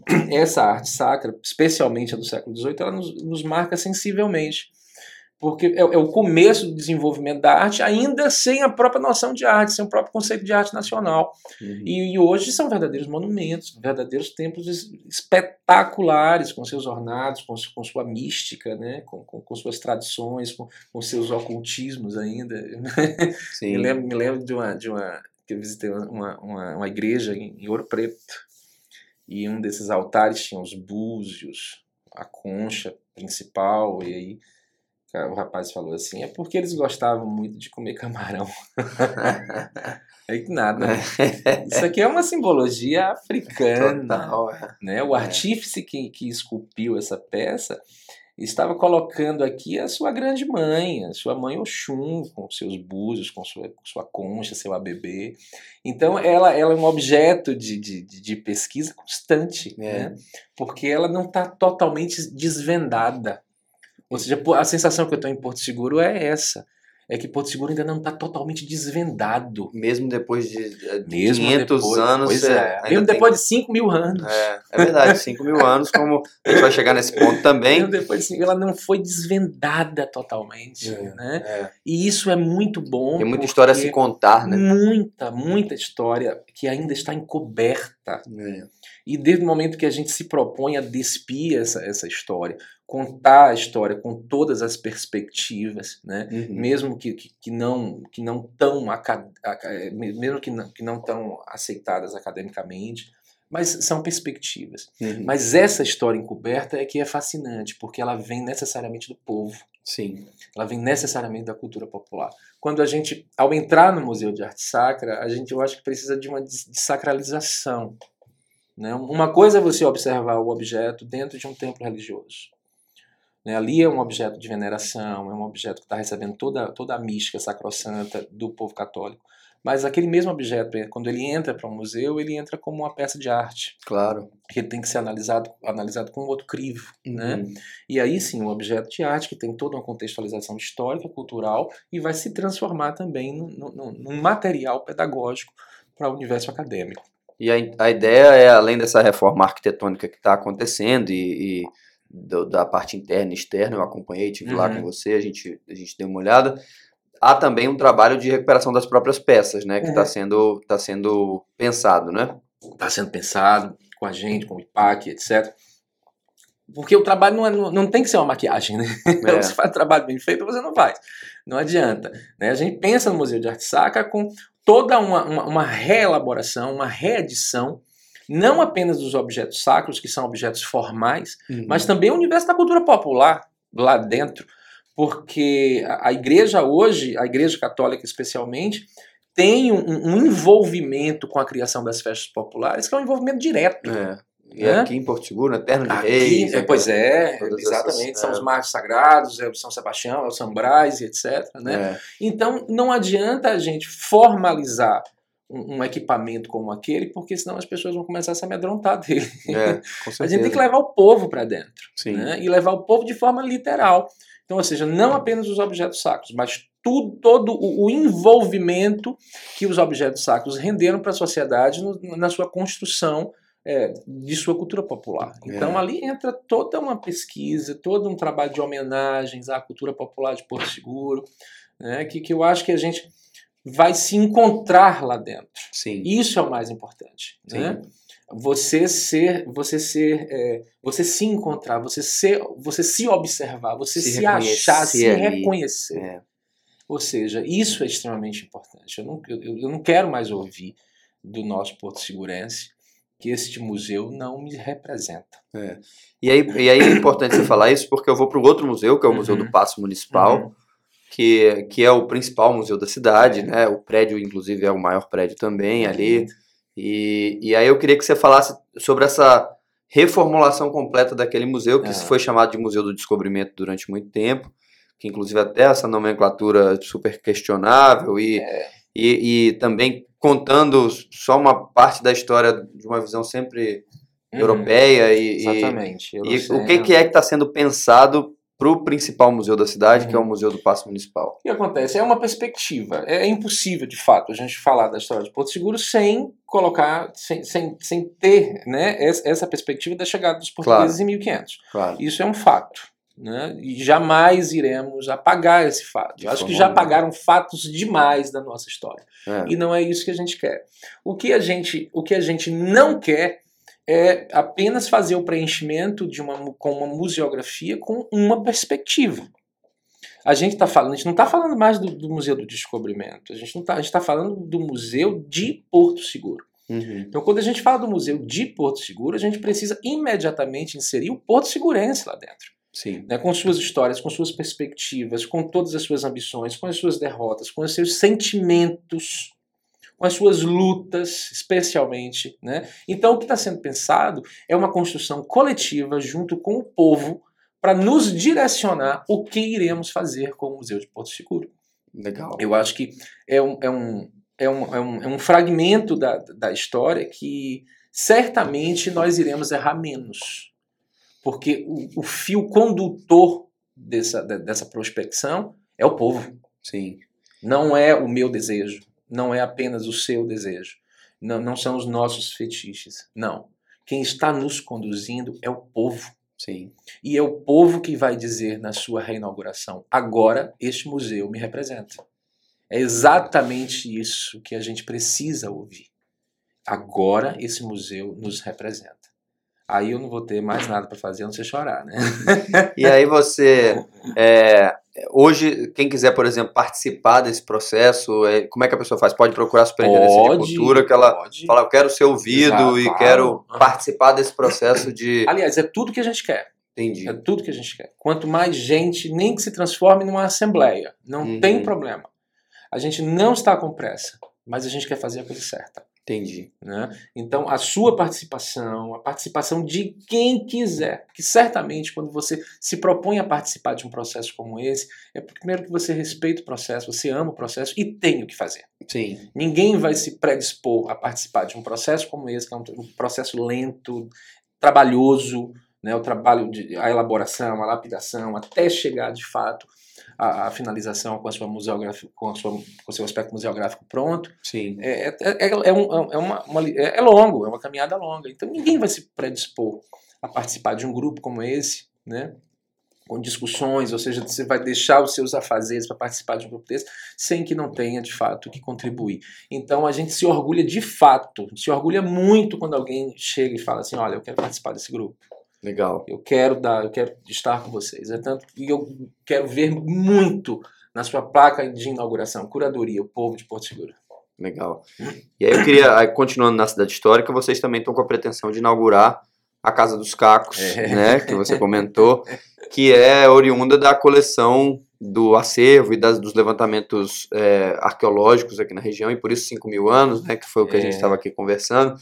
Essa arte sacra, especialmente a do século XVIII, ela nos, nos marca sensivelmente. Porque é, é, o começo do desenvolvimento da arte, ainda sem a própria noção de arte, sem o próprio conceito de arte nacional. Uhum. E, e, hoje são verdadeiros monumentos, verdadeiros templos espetaculares, com seus ornados, com, com sua mística, né? com, com, com suas tradições, com, com, seus ocultismos ainda. Sim. me, lembro, me lembro de uma, de uma que eu visitei uma, uma, uma igreja em, em Ouro Preto, e um desses altares tinha os búzios, a concha principal, e aí o rapaz falou assim, é porque eles gostavam muito de comer camarão. Aí que nada. Isso aqui é uma simbologia africana. Total, é. né? O é. artífice que, que esculpiu essa peça estava colocando aqui a sua grande mãe, a sua mãe Oxum, com seus búzios, com sua, com sua concha, seu ABB. Então, ela, ela é um objeto de, de, de pesquisa constante, é. né? porque ela não está totalmente desvendada. Ou seja, a sensação que eu tenho em Porto Seguro é essa é que Porto Seguro ainda não está totalmente desvendado. Mesmo depois de, de Mesmo 500 depois, anos. Pois é. Mesmo tem... depois de 5 mil anos. É, é verdade, 5 mil anos, como a gente vai chegar nesse ponto também. Mesmo depois de ela não foi desvendada totalmente. É, né? É. E isso é muito bom. Tem muita história a se contar, né? Muita, muita história que ainda está encoberta. É. E desde o momento que a gente se propõe a despir essa, essa história, contar a história com todas as perspectivas, né? Uhum. mesmo que, que, que, não que não tão mesmo que não, que não tão aceitadas academicamente, mas são perspectivas. Uhum. Mas essa história encoberta é que é fascinante, porque ela vem necessariamente do povo. Sim. Ela vem necessariamente da cultura popular. Quando a gente, ao entrar no Museu de Arte Sacra, a gente, eu acho que precisa de uma desacralização né? Uma coisa é você observar o objeto dentro de um templo religioso. Né? Ali é um objeto de veneração, é um objeto que está recebendo toda, toda a mística sacrossanta do povo católico. Mas aquele mesmo objeto, quando ele entra para um museu, ele entra como uma peça de arte. Claro. Que tem que ser analisado, analisado com outro crivo. Né? Uhum. E aí sim, um objeto de arte que tem toda uma contextualização histórica, cultural, e vai se transformar também num, num material pedagógico para o universo acadêmico. E a, a ideia é, além dessa reforma arquitetônica que está acontecendo e, e do, da parte interna e externa, eu acompanhei, estive uhum. lá com uhum. você, a gente, a gente deu uma olhada. Há também um trabalho de recuperação das próprias peças, né? Que está uhum. sendo, tá sendo pensado, né? Está sendo pensado com a gente, com o IPAC, etc. Porque o trabalho não, é, não tem que ser uma maquiagem, né? É. Você faz um trabalho bem feito, você não faz. Não adianta. Né? A gente pensa no Museu de Arte Sacra com toda uma, uma, uma reelaboração, uma reedição, não apenas dos objetos sacros, que são objetos formais, uhum. mas também o universo da cultura popular lá dentro. Porque a, igreja hoje, a igreja católica especialmente, tem um, um, envolvimento com a criação das festas populares, que é um envolvimento direto. É. E é? aqui em Porto Seguro, na Terra de aqui, Reis. É, pois é, exatamente. Essas, são é. os marcos sagrados, é o São Sebastião, é o São Brás, etc. Né? É. Então, não adianta a gente formalizar um, um, equipamento como aquele, porque senão as pessoas vão começar a se amedrontar dele. É, a gente tem que levar o povo para dentro. Né? E levar o povo de forma literal. Então, ou seja, não apenas os objetos sacros, mas tudo, todo o, envolvimento que os objetos sacros renderam para a sociedade no, na sua construção é, de sua cultura popular. Então é. ali entra toda uma pesquisa, todo um trabalho de homenagens à cultura popular de Porto Seguro, né, que, que eu acho que a gente vai se encontrar lá dentro. Sim. Isso é o mais importante. Né? Você ser, você ser, é, você se encontrar, você ser, você se observar, você se, se achar, se ali. reconhecer. É. Ou seja, isso é extremamente importante. Eu não, eu, eu não quero mais ouvir do nosso Porto Segurense que este museu não me representa. É. E, aí, e aí é importante você falar isso porque eu vou para o outro museu, que é o Museu do uhum. Paço Municipal, uhum. que, que é o principal museu da cidade, é. né? O prédio, inclusive, é o maior prédio também ali. E, e aí eu queria que você falasse sobre essa reformulação completa daquele museu, que foi chamado de Museu do Descobrimento durante muito tempo, que inclusive até essa nomenclatura super questionável e, é. e, e também contando só uma parte da história de uma visão sempre uhum. europeia e, exatamente, e, e o que, que é que está sendo pensado para o principal museu da cidade, uhum. que é o uhum. Museu do Paço Municipal. O que acontece? É uma perspectiva. É impossível, de fato, a gente falar da história de Porto Seguro sem colocar, sem, sem, sem ter né, essa perspectiva da chegada dos portugueses claro. em 1500. Claro. Isso é um fato. né? E jamais iremos apagar esse fato. Eu acho que já apagaram fatos demais da nossa história. É. E não é isso que a gente quer. O que a gente, o que a gente não quer é apenas fazer o preenchimento de uma, com uma museografia com uma perspectiva. A gente está falando, a gente não está falando mais do, do, Museu do Descobrimento, a gente não tá, está falando do Museu de Porto Seguro. Uhum. Então, quando a gente fala do Museu de Porto Seguro, a gente precisa imediatamente inserir o Porto Segurense lá dentro. Sim. Né, com suas histórias, com suas perspectivas, com todas as suas ambições, com as suas derrotas, com os seus sentimentos, com as suas lutas, especialmente. Né? Então, o que está sendo pensado é uma construção coletiva junto com o povo para nos direcionar o que iremos fazer com o Museu de Porto Seguro. Legal. Eu acho que é um, é um, é um, é um, é um fragmento da, da história que certamente nós iremos errar menos. Porque o, o fio condutor dessa, dessa prospecção é o povo. Sim. Não é o meu desejo não é apenas o seu desejo, não, não são os nossos fetiches, não. Quem está nos conduzindo é o povo. Sim. E é o povo que vai dizer na sua reinauguração: agora este museu me representa. É exatamente isso que a gente precisa ouvir. Agora esse museu nos representa. Aí eu não vou ter mais nada para fazer, a não ser chorar, né? e aí você é, Hoje, quem quiser, por exemplo, participar desse processo, é, como é que a pessoa faz? Pode procurar a Superintendência pode, de Cultura, que ela pode. fala, eu quero ser ouvido Exato, e quero participar desse processo de... Aliás, é tudo que a gente quer. Entendi. É tudo que a gente quer. Quanto mais gente, nem que se transforme numa assembleia, não uhum. tem problema. A gente não está com pressa, mas a gente quer fazer a coisa certa. Entendi. Né? Então, a sua participação, a participação de quem quiser, que certamente quando você se propõe a participar de um processo como esse, é primeiro que você respeita o processo, você ama o processo e tem o que fazer. Sim. Ninguém vai se predispor a participar de um processo como esse, que é um, processo lento, trabalhoso, né? o trabalho, de, a elaboração, a lapidação, até chegar de fato a, a, finalização com a sua museográfica, com, a sua, com o seu aspecto museográfico pronto. Sim. É, é, é, é, um, é, uma, uma, é, é longo, é uma caminhada longa. Então ninguém vai se predispor a participar de um grupo como esse, né? com discussões, ou seja, você vai deixar os seus afazeres para participar de um grupo desse, sem que não tenha de fato que contribuir. Então a gente se orgulha de fato, se orgulha muito quando alguém chega e fala assim: olha, eu quero participar desse grupo. Legal. Eu quero dar, eu quero estar com vocês. É tanto que eu quero ver muito na sua placa de inauguração, curadoria, o povo de Porto Seguro. Legal. E aí eu queria, continuando na cidade histórica, vocês também estão com a pretensão de inaugurar a Casa dos Cacos, é. né, que você comentou, que é oriunda da coleção do acervo e das, dos levantamentos é, arqueológicos aqui na região, e por isso 5 mil anos, né, que foi o que é. a gente estava aqui conversando,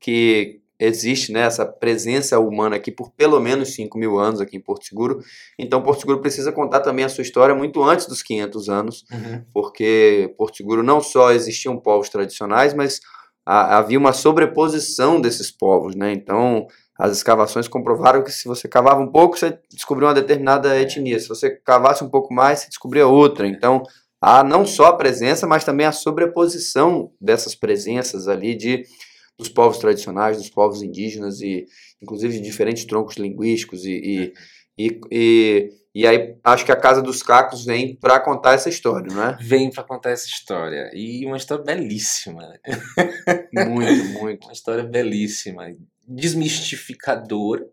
que existe né, essa presença humana aqui por pelo menos 5 mil anos aqui em Porto Seguro. Então, Porto Seguro precisa contar também a sua história muito antes dos 500 anos, uhum. porque Porto Seguro não só existiam povos tradicionais, mas a, havia uma sobreposição desses povos. Né? Então, as escavações comprovaram que se você cavava um pouco, você descobriu uma determinada etnia. Se você cavasse um pouco mais, você descobria outra. Então, há não só a presença, mas também a sobreposição dessas presenças ali de dos povos tradicionais, dos povos indígenas e inclusive de diferentes troncos linguísticos e, e, e, e, e aí acho que a Casa dos Cacos vem para contar essa história, não é? Vem para contar essa história e uma história belíssima. Muito, muito. Uma história belíssima, desmistificadora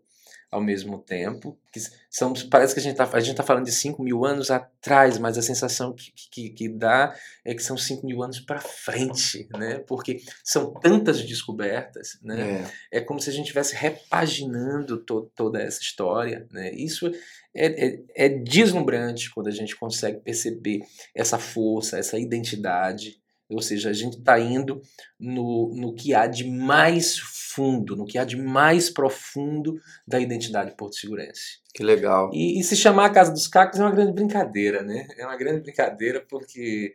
ao mesmo tempo. Que são, parece que a gente está tá falando de 5 mil anos atrás, mas a sensação que, que, que dá é que são 5 mil anos para frente, né? porque são tantas descobertas. Né? É. é como se a gente estivesse repaginando to, toda essa história. Né? Isso é, é, é deslumbrante quando a gente consegue perceber essa força, essa identidade. Ou seja, a gente está indo no, no que há de mais fundo, no que há de mais profundo da identidade porto-segurense. Que legal. E, e, se chamar a Casa dos Cacos é uma grande brincadeira, né? É uma grande brincadeira porque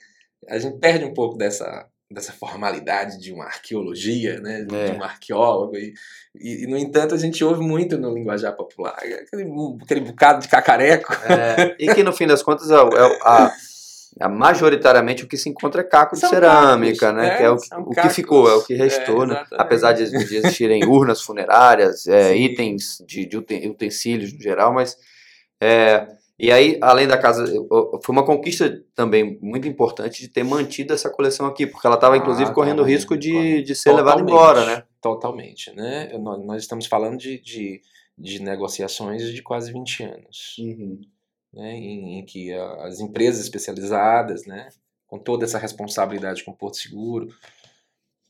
a gente perde um pouco dessa, dessa formalidade de uma arqueologia, né? De, é. um arqueólogo. E, e, e, no entanto, a gente ouve muito no linguajar popular. Aquele, aquele bocado de cacareco. É. E que no fim das contas é, é a é, majoritariamente o que se encontra é caco São de cerâmica, cacos, né? É, que é o, o que ficou, é o que restou, é, né? Apesar de, de, existirem urnas funerárias, é, itens de, de, utensílios no geral, mas É, e aí, além da casa, foi uma conquista também muito importante de ter mantido essa coleção aqui, porque ela estava, inclusive, Ah, correndo o risco de, de ser levada embora, né? Totalmente, né? Nós, nós estamos falando de, de, de negociações de quase 20 anos, né? Em, em que as empresas especializadas, né? Com toda essa responsabilidade com o Porto Seguro,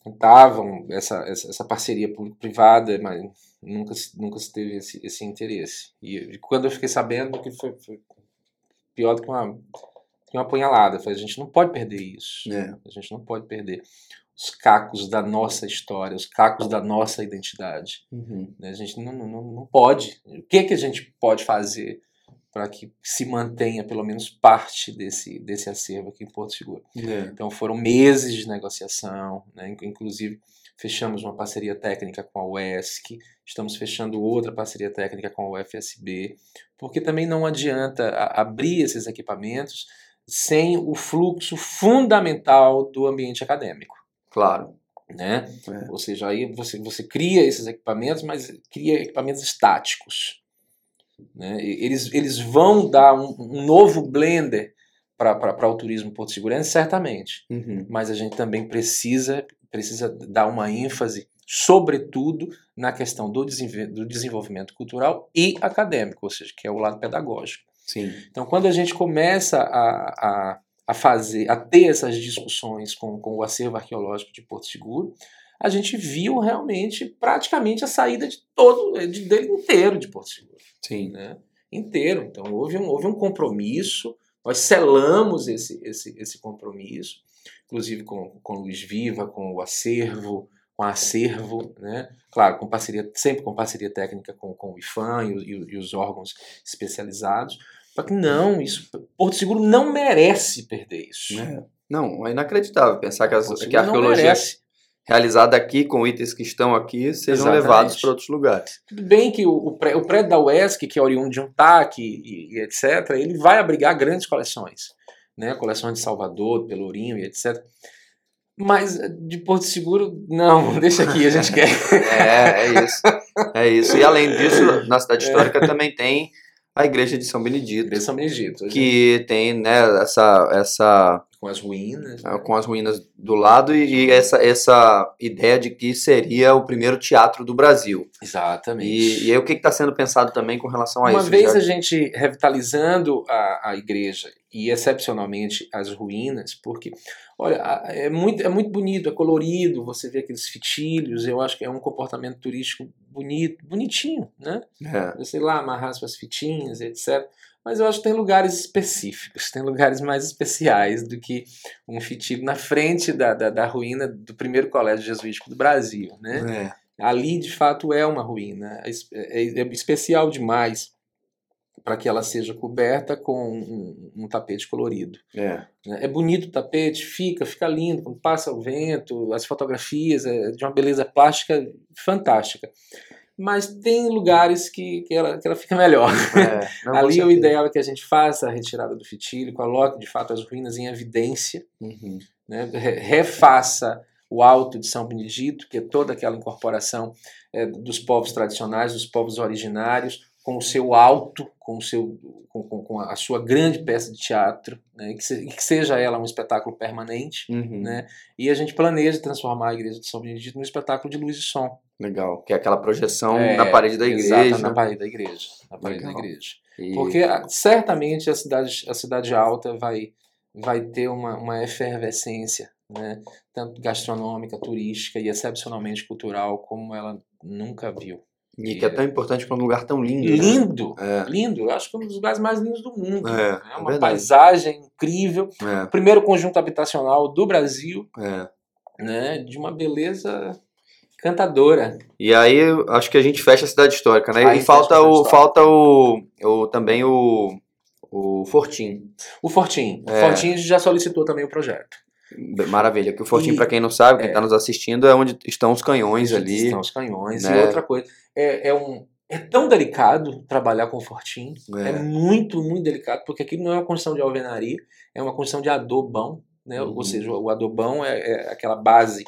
tentavam essa, essa, parceria público-privada, mas nunca, se- nunca se teve esse, esse interesse. E, e quando eu fiquei sabendo que foi, foi pior do que uma, que uma apunhalada, falei, a gente não pode perder isso. É. A gente não pode perder os cacos da nossa história, os cacos da nossa identidade. né? A gente não, não, não- não pode. O que, que a gente pode fazer para que se mantenha pelo menos parte desse, desse acervo aqui em Porto Seguro? É. Então foram meses de negociação, né? Inc- inclusive fechamos uma parceria técnica com a UESC, estamos fechando outra parceria técnica com a UFSB, porque também não adianta abrir esses equipamentos sem o fluxo fundamental do ambiente acadêmico. Claro. Né? É. Ou seja, aí você, você cria esses equipamentos, mas cria equipamentos estáticos. Né? Eles, eles vão dar um, um novo blender para o turismo Porto Segurança, certamente Uhum. mas a gente também precisa, precisa dar uma ênfase, sobretudo, na questão do, do desenvolvimento cultural e acadêmico, ou seja, que é o lado pedagógico. Sim. Então, quando a gente começa a, a, a fazer, a ter essas discussões com, com o acervo arqueológico de Porto Seguro, a gente viu realmente praticamente a saída de todo, de, dele inteiro de Porto Seguro Sim. né, inteiro. Então houve um, houve um compromisso, nós selamos esse, esse, esse compromisso, inclusive com, com Luiz Viva, com o acervo, com a acervo, né? claro, com parceria, sempre com parceria técnica com, com o IFAM e, o- e o- e os órgãos especializados, para que não, isso, Porto Seguro não merece perder isso. É. Não, é inacreditável pensar que, as- que a arqueologia merece. Realizada aqui, com itens que estão aqui, sejam Exatamente. levados para outros lugares. Tudo bem que o, o, pré- o prédio da UESC, que é oriundo de um TAC e, e etc., ele vai abrigar grandes coleções, né? coleções de Salvador, Pelourinho e etc. Mas de Porto Seguro, não, deixa aqui, a gente quer. É, é isso. É isso. E além disso, na cidade histórica também tem a igreja de São Benedito, Ver São Benedito, que tem né, essa, essa com as ruínas. ah, com as ruínas do lado e, e essa, essa ideia de que seria o primeiro teatro do Brasil. Exatamente. E, e aí o que está sendo pensado também com relação a Uma isso? vez já- a gente revitalizando a, a igreja e excepcionalmente as ruínas, porque, olha, é muito, é muito bonito, é colorido, você vê aqueles fitilhos, eu acho que é um comportamento turístico bonito, bonitinho, né? É, Você lá amarrar suas fitinhas, etc. Mas eu acho que tem lugares específicos, tem lugares mais especiais do que um fitilho na frente da, da, da ruína do primeiro colégio jesuítico do Brasil, né? é, Ali, de fato, é uma ruína. É, es- é- é especial demais para que ela seja coberta com um, um tapete colorido. é. né? É bonito o tapete, fica, fica lindo, quando passa o vento, as fotografias, é de uma beleza plástica fantástica. Mas tem lugares que, que, ela, que ela fica melhor. é. Não, Ali o certeza. ideal é que a gente faça a retirada do fitilho, coloque de fato as ruínas em evidência Uhum. né, re- refaça o Alto de São Benedito, que é toda aquela incorporação é, dos povos tradicionais, dos povos originários, com o seu alto, com, o seu, com, com- a sua grande peça de teatro, né, que, se- que seja ela um espetáculo permanente. Uhum. Né, e a gente planeja transformar a Igreja de São Benedito num espetáculo de luz e som. Legal. Que é aquela projeção É, na parede da exato, igreja. na parede da igreja. Na parede da Legal. igreja. E- Porque ah, certamente a cidade, a cidade alta vai, vai ter uma, uma efervescência, né? tanto gastronômica, turística e excepcionalmente cultural, como ela nunca viu. E que é tão importante para um lugar tão lindo. né? Lindo! É, Lindo! Eu acho que é um dos lugares mais lindos do mundo. É, né? uma verdade. paisagem incrível. é, Primeiro conjunto habitacional do Brasil, é. né? de uma beleza encantadora. E aí, acho que a gente fecha a cidade histórica, né? Aí e falta o, histórica. falta o, o também o, o Fortim. O Fortim. O É. Fortim já solicitou também o projeto. Maravilha. Que o Fortim, para quem não sabe, quem é. está nos assistindo, é onde estão os canhões ali. Estão os canhões. né? E outra coisa, é, é, um, é tão delicado trabalhar com fortim. É. É. muito, muito delicado, porque aquilo não é uma construção de alvenaria, é uma construção de adobão. Né? Uhum. Ou seja, o adobão é, é aquela base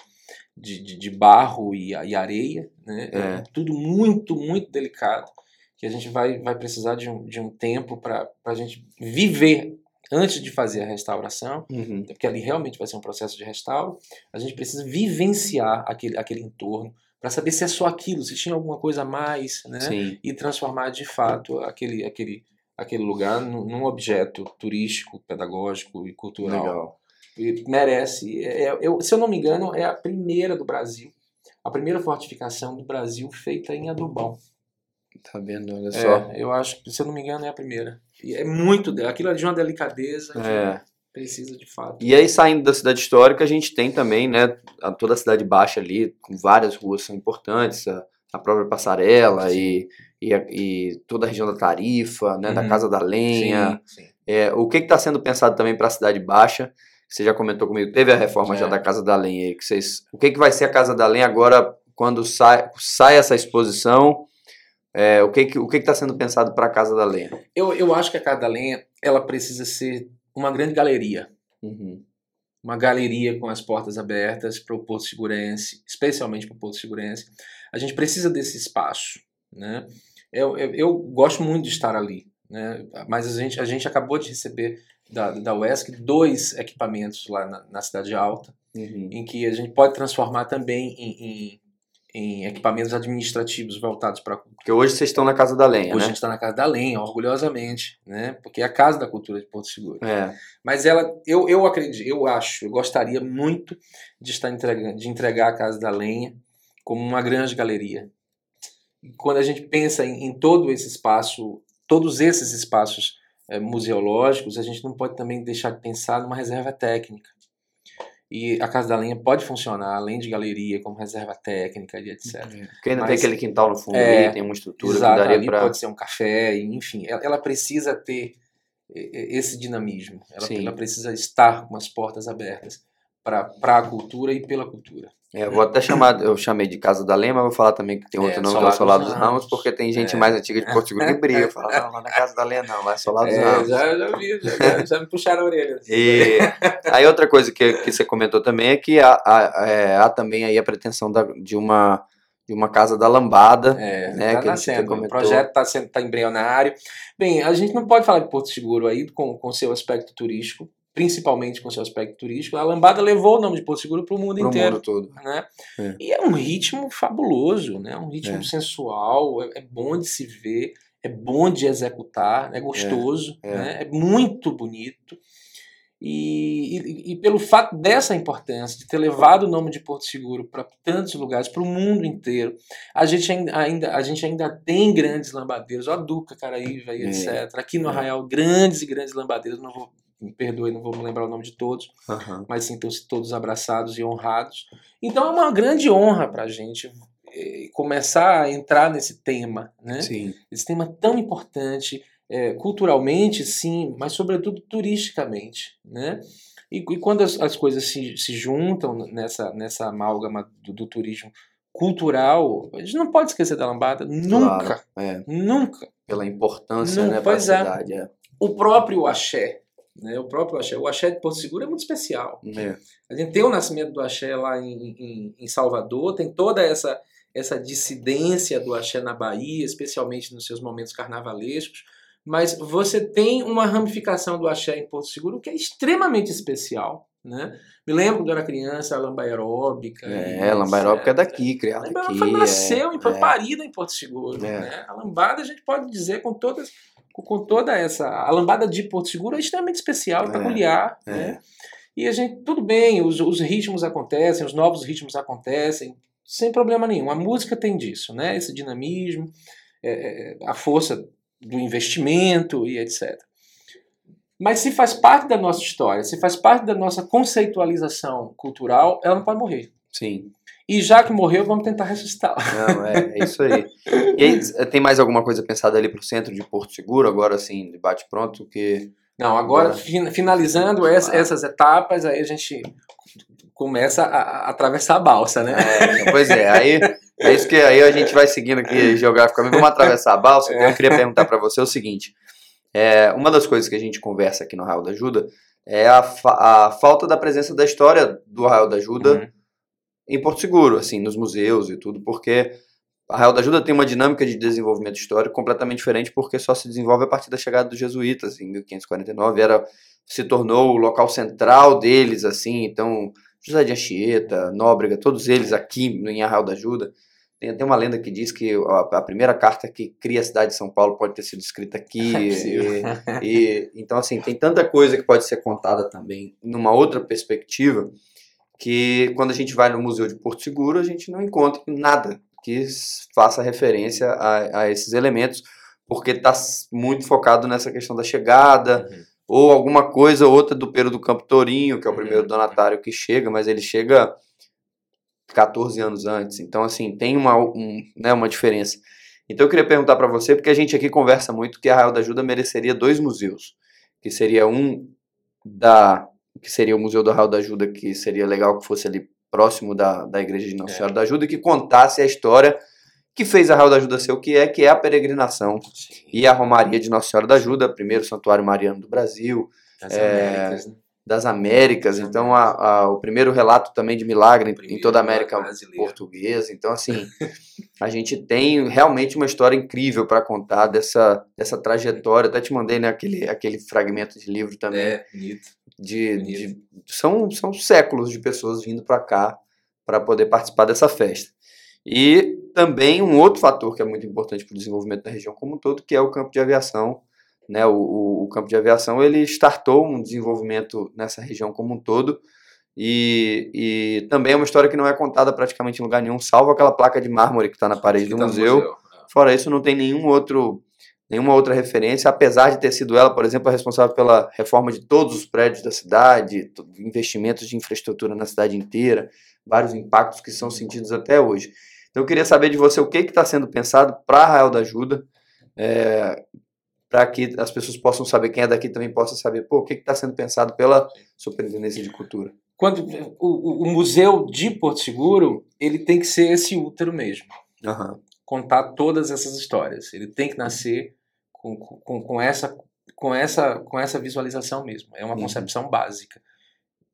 de, de, de barro e, e areia. Né? É. tudo muito, muito delicado. que a gente vai, vai precisar de um, de um tempo para a gente viver antes de fazer a restauração, Uhum. porque ali realmente vai ser um processo de restauro, a gente precisa vivenciar aquele, aquele entorno para saber se é só aquilo, se tinha alguma coisa a mais, né? Sim. E transformar de fato aquele, aquele, aquele lugar num, objeto turístico, pedagógico e cultural. Legal. E merece. É, é- eu, se eu não me engano, é a primeira do Brasil. A primeira fortificação do Brasil feita em adubão. Tá vendo? Olha só. É, eu acho que, se eu não me engano, é a primeira. É muito. Aquilo é de uma delicadeza que É. precisa de fato. E aí, saindo da cidade histórica, a gente tem também, né, a- toda a cidade baixa ali, com várias ruas são importantes, a, a própria passarela e, e, e toda a região da Tarifa, né, da Uhum. Casa da Lenha. Sim, sim. É, o que está sendo pensado também para a cidade baixa? Você já comentou comigo, teve a reforma já É. da Casa da Lenha aí, que vocês, o que, que vai ser a Casa da Lenha agora quando sai, sai essa exposição? É, o que que o que está sendo pensado para a Casa da Lenha? Eu, eu acho que a Casa da Lenha ela precisa ser uma grande galeria. Uhum. uma galeria com as portas abertas para o Porto Segurense, especialmente para o Porto Segurense. A gente precisa desse espaço, né? Eu, eu, eu gosto muito de estar ali, né? Mas a gente, a gente acabou de receber da, da UESC dois equipamentos lá na, na Cidade Alta, Uhum. em que a gente pode transformar também em, em, em equipamentos administrativos voltados para a cultura. Porque hoje vocês estão na Casa da Lenha, Hoje a né? gente está na Casa da Lenha, orgulhosamente, né? Porque é a Casa da Cultura de Porto Seguro. É. Mas ela, eu, eu acredito, eu acho, eu gostaria muito de estar entregando, de entregar a Casa da Lenha como uma grande galeria. E Quando a gente pensa em, em todo esse espaço, todos esses espaços eh, museológicos, a gente não pode também deixar de pensar numa reserva técnica. E a Casa da Lenha pode funcionar, além de galeria, como reserva técnica e etc. Porque ainda tem Mas- aquele quintal no fundo É, ali, tem uma estrutura Exato, que daria ali para. pode ser um café, e, enfim, ela, ela precisa ter esse dinamismo. Ela, ela precisa estar com as portas abertas para a cultura e pela cultura. É, eu vou até chamar, eu chamei de Casa da Lenha, mas vou falar também que tem outro É, nome que é o Solar dos Ramos, Ramos. porque tem gente É. mais antiga de Porto Seguro que briga. Fala, não, lá na Casa da Lenha não, lá é Solar dos É, Ramos. já, já vi, já, já- me puxaram a orelha. E aí outra coisa que, que você comentou também é que há, há, é, há também aí a pretensão da- de, uma, de uma Casa da Lambada. É, né, tá que nascendo. O projeto está sendo tá embrionário. Bem, a gente não pode falar de Porto Seguro aí com com seu aspecto turístico, principalmente com seu aspecto turístico. A Lambada levou o nome de Porto Seguro para o mundo Pro inteiro. mundo todo. né? É. E é um ritmo fabuloso, né? Um ritmo É. sensual, é, é bom de se ver, é bom de executar, é gostoso, É. né? é muito bonito. E, e- e pelo fato dessa importância, de ter levado o nome de Porto Seguro para tantos lugares, para o mundo inteiro, a gente ainda, ainda- a gente ainda tem grandes lambadeiros, ó, Duca, Caraíva e É. etc. Aqui no É. Arraial, grandes e grandes lambadeiros, não vou, me perdoe, não vou me lembrar o nome de todos, Aham. mas sintam-se todos abraçados e honrados. Então é uma grande honra para a gente eh, começar a entrar nesse tema, né? Sim. Esse tema tão importante, eh, culturalmente, sim, mas sobretudo turisticamente, né? E, e quando as, as coisas se, se juntam nessa, nessa amálgama do, do turismo cultural, a gente não pode esquecer da lambada, nunca, Claro, é, nunca. pela importância Não, né, para a é. cidade. É. O próprio axé, né? O próprio axé, o axé de Porto Seguro é muito especial. É. A gente tem o nascimento do axé lá em, em, em Salvador, tem toda essa, essa dissidência do axé na Bahia, especialmente nos seus momentos carnavalescos, mas você tem uma ramificação do axé em Porto Seguro que é extremamente especial. Né? Me lembro quando eu era criança, a lamba aeróbica. É, Lamba Aeróbica é daqui, A criada lamba aqui. aeróbica nasceu é, foi é. parida em Porto Seguro. É. Né? A lambada, a gente pode dizer com todas com toda essa. A lambada de Porto Seguro é extremamente especial, é peculiar. é. Né? E a gente, tudo bem, os, os ritmos acontecem, os novos ritmos acontecem, sem problema nenhum. A música tem disso, né? Esse dinamismo, é, é, a força do investimento e etc. Mas se faz parte da nossa história, se faz parte da nossa conceitualização cultural, ela não pode morrer. Sim. E já que morreu, vamos tentar ressuscitá-la. Não, é, é isso aí. E aí, tem mais alguma coisa pensada ali pro centro de Porto Seguro, agora assim, debate pronto, que Não, agora, fin- finalizando essa- essas etapas, aí a gente começa a, a atravessar a balsa, né? É, então, pois é, aí é isso que aí a gente vai seguindo aqui geograficamente. Vamos atravessar a balsa. É. Eu queria perguntar para você o seguinte: é, uma das coisas que a gente conversa aqui no Arraial da Ajuda é a, fa- a falta da presença da história do Arraial da Ajuda Uhum. Em Porto Seguro, assim, nos museus e tudo, porque Arraial da Ajuda tem uma dinâmica de desenvolvimento histórico completamente diferente porque só se desenvolve a partir da chegada dos jesuítas em 1549, era se tornou o local central deles assim, então José de Anchieta, Nóbrega, todos eles aqui em Arraial da Ajuda. Tem até uma lenda que diz que a, a, primeira carta que cria a cidade de São Paulo pode ter sido escrita aqui. e, e, então, assim, tem tanta coisa que pode ser contada também numa outra perspectiva que quando a gente vai no Museu de Porto Seguro, a gente não encontra nada que faça referência a, a esses elementos, porque está muito focado nessa questão da chegada, uhum. ou alguma coisa ou outra do Pedro do Campo Tourinho, que é o primeiro uhum. donatário que chega, mas ele chega 14 anos antes. Então, assim, tem uma, um, né, uma diferença. Então, eu queria perguntar para você, porque a gente aqui conversa muito que a Arraial da Ajuda mereceria dois museus, que seria um da que seria o Museu do Arraial da Ajuda, que seria legal que fosse ali próximo da, da Igreja de Nossa é. Senhora da Ajuda, que contasse a história que fez a Arraial da Ajuda ser o que é, que é a peregrinação Sim. e a Romaria de Nossa Senhora da Ajuda, primeiro santuário mariano do Brasil. Das é, Américas, né? das Américas. Então, a, a, o primeiro relato também de milagre em toda a América portuguesa. Então, assim, a gente tem realmente uma história incrível para contar dessa, dessa trajetória. Até te mandei né, aquele, aquele fragmento de livro também. É, bonito. De, de, são, são séculos de pessoas vindo para cá para poder participar dessa festa. E também um outro fator que é muito importante para o desenvolvimento da região como um todo, que é o campo de aviação né, o, o, campo de aviação ele startou um desenvolvimento nessa região como um todo e, e também é uma história que não é contada praticamente em lugar nenhum, salvo aquela placa de mármore que está na parede do tá museu. museu. É. Fora isso, não tem nenhum outro, nenhuma outra referência, apesar de ter sido ela, por exemplo, a responsável pela reforma de todos os prédios da cidade, investimentos de infraestrutura na cidade inteira, vários impactos que são sentidos até hoje. Então eu queria saber de você o que está sendo pensado para Arraial da Ajuda, é, para que as pessoas possam saber, quem é daqui também possa saber, pô, o que está sendo pensado pela Superintendência de Cultura. Quando o, o, museu de Porto Seguro, ele tem que ser esse útero mesmo. Uhum. Contar todas essas histórias. Ele tem que nascer com, com, com, essa, com, essa, com essa visualização mesmo. É uma uhum. concepção básica.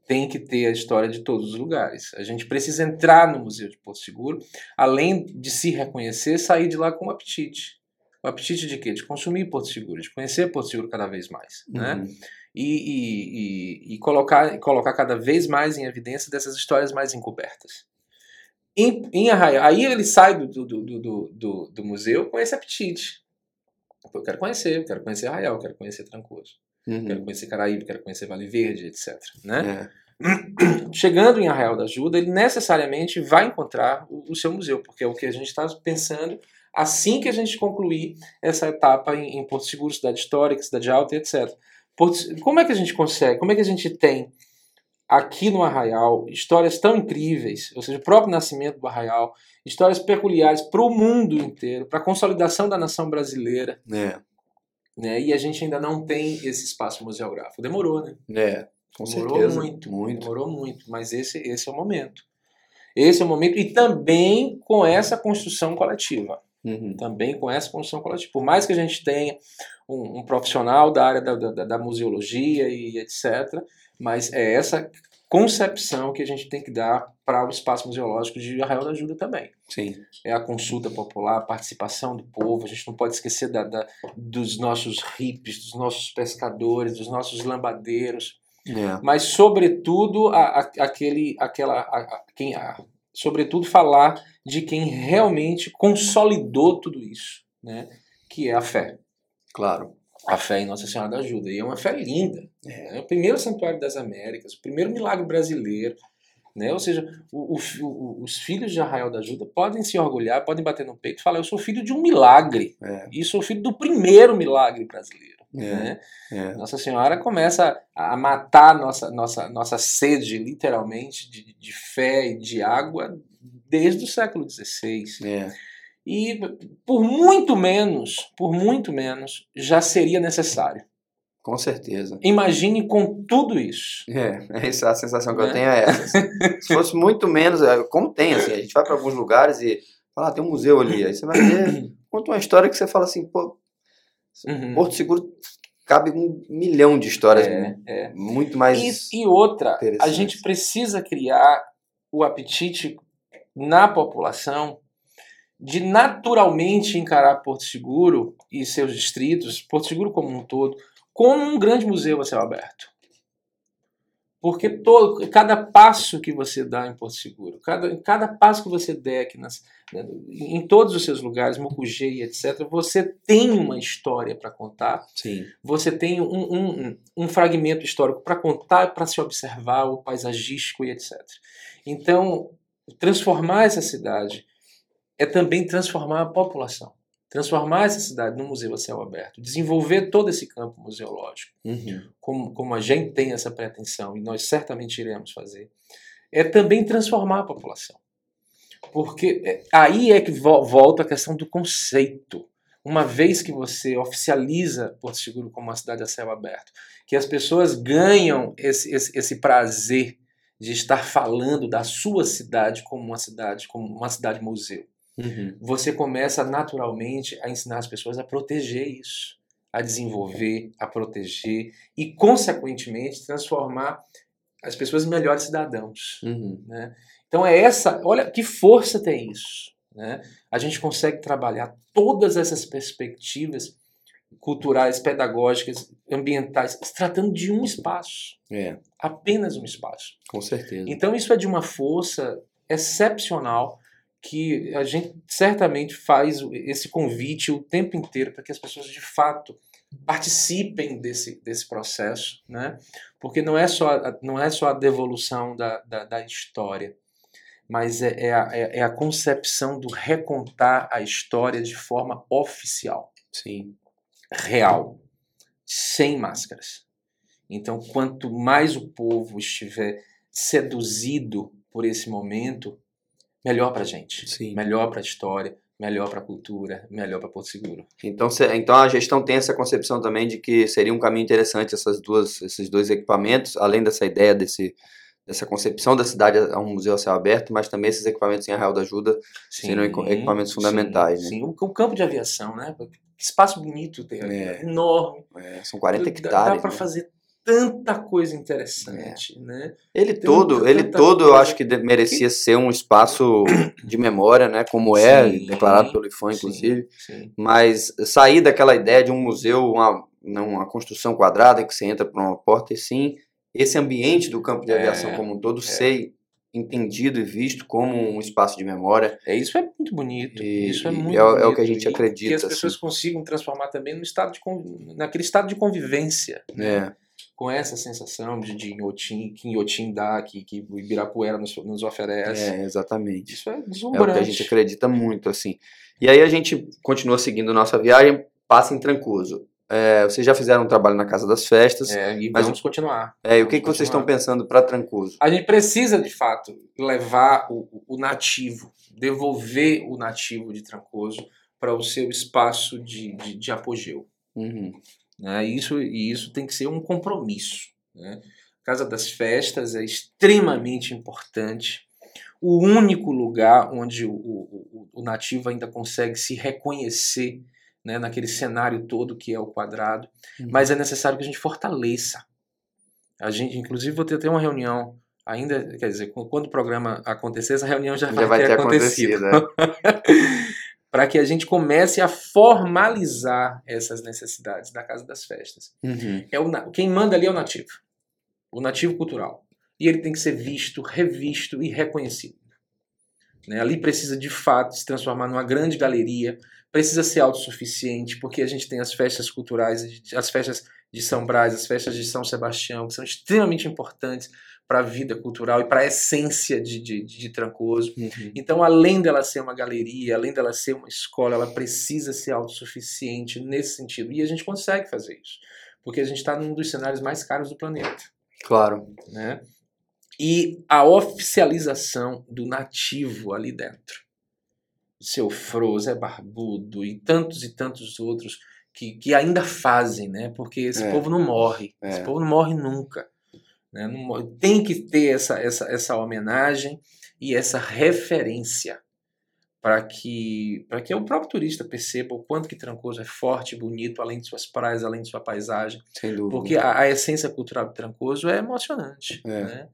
Tem que ter a história de todos os lugares. A gente precisa entrar no Museu de Porto Seguro, além de se reconhecer, sair de lá com um apetite o apetite de quê? De consumir Porto Seguro, de conhecer Porto Seguro cada vez mais, né? uhum. né? E, e, e, e, colocar, colocar cada vez mais em evidência dessas histórias mais encobertas. Em, em Arraial, aí ele sai do, do, do, do, do museu com esse apetite. Eu quero conhecer, eu quero conhecer Arraial, eu quero conhecer Trancoso, uhum. quero conhecer Caraíba, quero conhecer Vale Verde, etc. Né? É. Chegando em Arraial da Ajuda, ele necessariamente vai encontrar o, o seu museu, porque é o que a gente está pensando assim que a gente concluir essa etapa em, em Porto Seguro, cidade histórica, cidade alta etc. Porto, como é que a gente consegue? Como é que a gente tem aqui no Arraial histórias tão incríveis, ou seja, o próprio nascimento do Arraial, histórias peculiares para o mundo inteiro, para a consolidação da nação brasileira. É. Né? E a gente ainda não tem esse espaço museográfico. Demorou, né? É, com demorou certeza. muito, muito. Demorou muito, mas esse, esse é o momento. Esse é o momento, e também com essa construção coletiva. Uhum. Também com essa construção coletiva. Por mais que a gente tenha um, um profissional da área da, da, da, museologia e etc., mas é essa concepção que a gente tem que dar para o espaço museológico de Arraial da Ajuda também. Sim. É a consulta popular, a participação do povo, a gente não pode esquecer da, da dos nossos hippies, dos nossos pescadores, dos nossos lambadeiros, é. mas sobretudo a, a, aquele, aquela, a, quem, sobretudo falar de quem realmente consolidou tudo isso, né? que é a fé. Claro. A fé em Nossa Senhora da Ajuda. E é uma fé linda. É, é o primeiro santuário das Américas, o primeiro milagre brasileiro. Né? Ou seja, o, o, os filhos de Arraial da Ajuda podem se orgulhar, podem bater no peito e falar: Eu sou filho de um milagre. É. E sou filho do primeiro milagre brasileiro. É. Né? É. Nossa Senhora começa a matar nossa, nossa, nossa sede, literalmente, de, de fé e de água desde o século XVI. É. E por muito menos, por muito menos, já seria necessário. Com certeza. Imagine com tudo isso. É, essa a sensação que é. eu tenho é essa. Se fosse muito menos, é, como tem, assim, a gente vai para alguns lugares e fala, ah, tem um museu ali, aí você vai ver, conta uma história que você fala assim, pô, uhum. Porto Seguro cabe um milhão de histórias, é, é. muito mais. E, e outra, a gente precisa criar o apetite na população de naturalmente encarar Porto Seguro e seus distritos, Porto Seguro como um todo, como um grande museu a céu aberto. Porque todo, cada passo que você dá em Porto Seguro, cada, cada passo que você der aqui nas, né, em todos os seus lugares, Mucugê etc., você tem uma história para contar. Sim. Você tem um, um, um fragmento histórico para contar, para se observar, o paisagístico e etc. Então, transformar essa cidade é também transformar a população transformar essa cidade num museu a céu aberto, desenvolver todo esse campo museológico, Uhum. como, como a gente tem essa pretensão, e nós certamente iremos fazer, é também transformar a população. Porque é, aí é que vo- volta a questão do conceito. Uma vez que você oficializa Porto Seguro como uma cidade a céu aberto, que as pessoas ganham esse, esse, esse prazer de estar falando da sua cidade como uma cidade, como uma cidade museu Uhum. você começa naturalmente a ensinar as pessoas a proteger isso, a desenvolver, a proteger e, consequentemente, transformar as pessoas em melhores cidadãos. Uhum. Né? Então é essa, olha que força tem isso. Né? A gente consegue trabalhar todas essas perspectivas culturais, pedagógicas, ambientais, se tratando de um espaço, É, apenas um espaço. com certeza. Então isso é de uma força excepcional que a gente certamente faz esse convite o tempo inteiro para que as pessoas de fato participem desse, desse processo, né? Porque não é só a- não é só a devolução da, da, da história, mas é, é, a, é a concepção do recontar a história de forma oficial Sim. real, sem máscaras. Então, quanto mais o povo estiver seduzido por esse momento, melhor para a gente, Sim. melhor para a história, melhor para a cultura, melhor para Porto Seguro. Então, então a gestão tem essa concepção também de que seria um caminho interessante essas duas, esses dois equipamentos, além dessa ideia desse, dessa concepção da cidade a um museu a céu aberto, mas também esses equipamentos em Arraial da Ajuda Seriam equi- equipamentos fundamentais, sim, né? Sim, o, campo de aviação, né? Que espaço bonito tem ali, É. enorme. é, são 40 Dá- hectares. Dá para né? fazer tanta coisa interessante, né? Ele todo, ele todo, eu coisa acho que merecia ser um espaço de memória, né? Como é Sim, declarado pelo IFAM, inclusive. Sim. Mas sair daquela ideia de um museu, uma, uma construção quadrada que você entra por uma porta, e sim esse ambiente do campo de É, aviação como um todo ser entendido e visto como um espaço de memória. É, isso é muito bonito. E- isso é muito é o- é o bonito. que a gente E acredita, Que as assim. pessoas consigam transformar também no estado de naquele estado de convivência. É, Com essa sensação de, de Inhotim, que Inhotim dá, que, que o Ibirapuera nos, nos oferece. é, exatamente. Isso é É o que deslumbrante. a gente acredita muito, assim. E aí a gente continua seguindo nossa viagem, passa em Trancoso. É, vocês já fizeram um trabalho na Casa das Festas. É, e Mas vamos continuar. É, e o que, que vocês estão pensando para Trancoso? A gente precisa, de fato, levar o, o nativo, devolver o nativo de Trancoso para o seu espaço de, de, de apogeu. Uhum. Né? E Isso, e isso tem que ser um compromisso. Né? Casa das Festas é extremamente importante. O único lugar onde o, o, o- nativo ainda consegue se reconhecer né, naquele cenário todo que é o quadrado. Uhum. Mas é necessário que a gente fortaleça. A gente, inclusive, vou ter até uma reunião ainda, quer dizer, quando o programa acontecer, essa reunião já, Já vai ter acontecido. é. para que a gente comece a formalizar essas necessidades da Casa das Festas. Uhum. É o, quem manda ali é o nativo, o nativo cultural. E ele tem que ser visto, revisto e reconhecido. Né? Ali precisa de fato se transformar numa grande galeria, precisa ser autossuficiente, porque a gente tem as festas culturais, as festas de São Brás, as festas de São Sebastião, que são extremamente importantes para a vida cultural e para a essência de, de, de Trancoso. Uhum. Então, além dela ser uma galeria, além dela ser uma escola, ela precisa ser autossuficiente nesse sentido. E a gente consegue fazer isso, porque a gente está num dos cenários mais caros do planeta. Claro. Né? E a oficialização do nativo ali dentro. Seu Fro, Zé Barbudo e tantos e tantos outros que, que ainda fazem, né? porque esse É. povo não morre. É. Esse povo não morre nunca. Né? Tem que ter essa, essa, essa homenagem e essa referência para que, para que o próprio turista perceba o quanto que Trancoso é forte, bonito, além de suas praias, além de sua paisagem. Sem dúvida. Porque a, a essência cultural de Trancoso é emocionante. É. Né?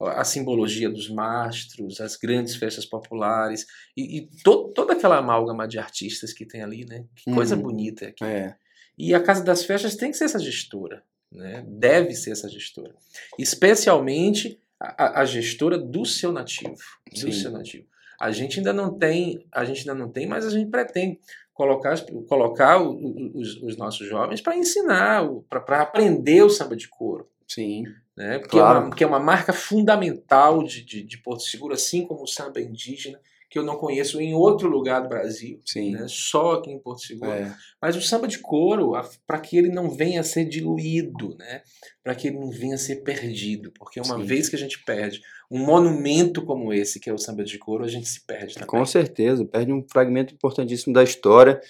a simbologia dos mastros, as grandes festas populares e, e to, toda aquela amálgama de artistas que tem ali, né? Que coisa Uhum. bonita aqui. É. E a Casa das Festas tem que ser essa gestora, né? Deve ser essa gestora, especialmente a, a- gestora do seu nativo, do Sim. seu nativo. A gente ainda não tem, a gente ainda não tem, mas a gente pretende colocar, colocar o- o- os, os nossos jovens para ensinar, para aprender o samba de couro Sim. né? Que, é Claro. uma, que é uma marca fundamental de, de, de Porto Seguro, assim como o samba indígena, que eu não conheço em outro lugar do Brasil, Sim. né? só aqui em Porto Seguro. É. Mas o samba de couro, para que ele não venha a ser diluído, né? para que ele não venha a ser perdido, porque uma Sim. vez que a gente perde um monumento como esse, que é o samba de couro, a gente se perde também. Com certeza, perde um fragmento importantíssimo da história.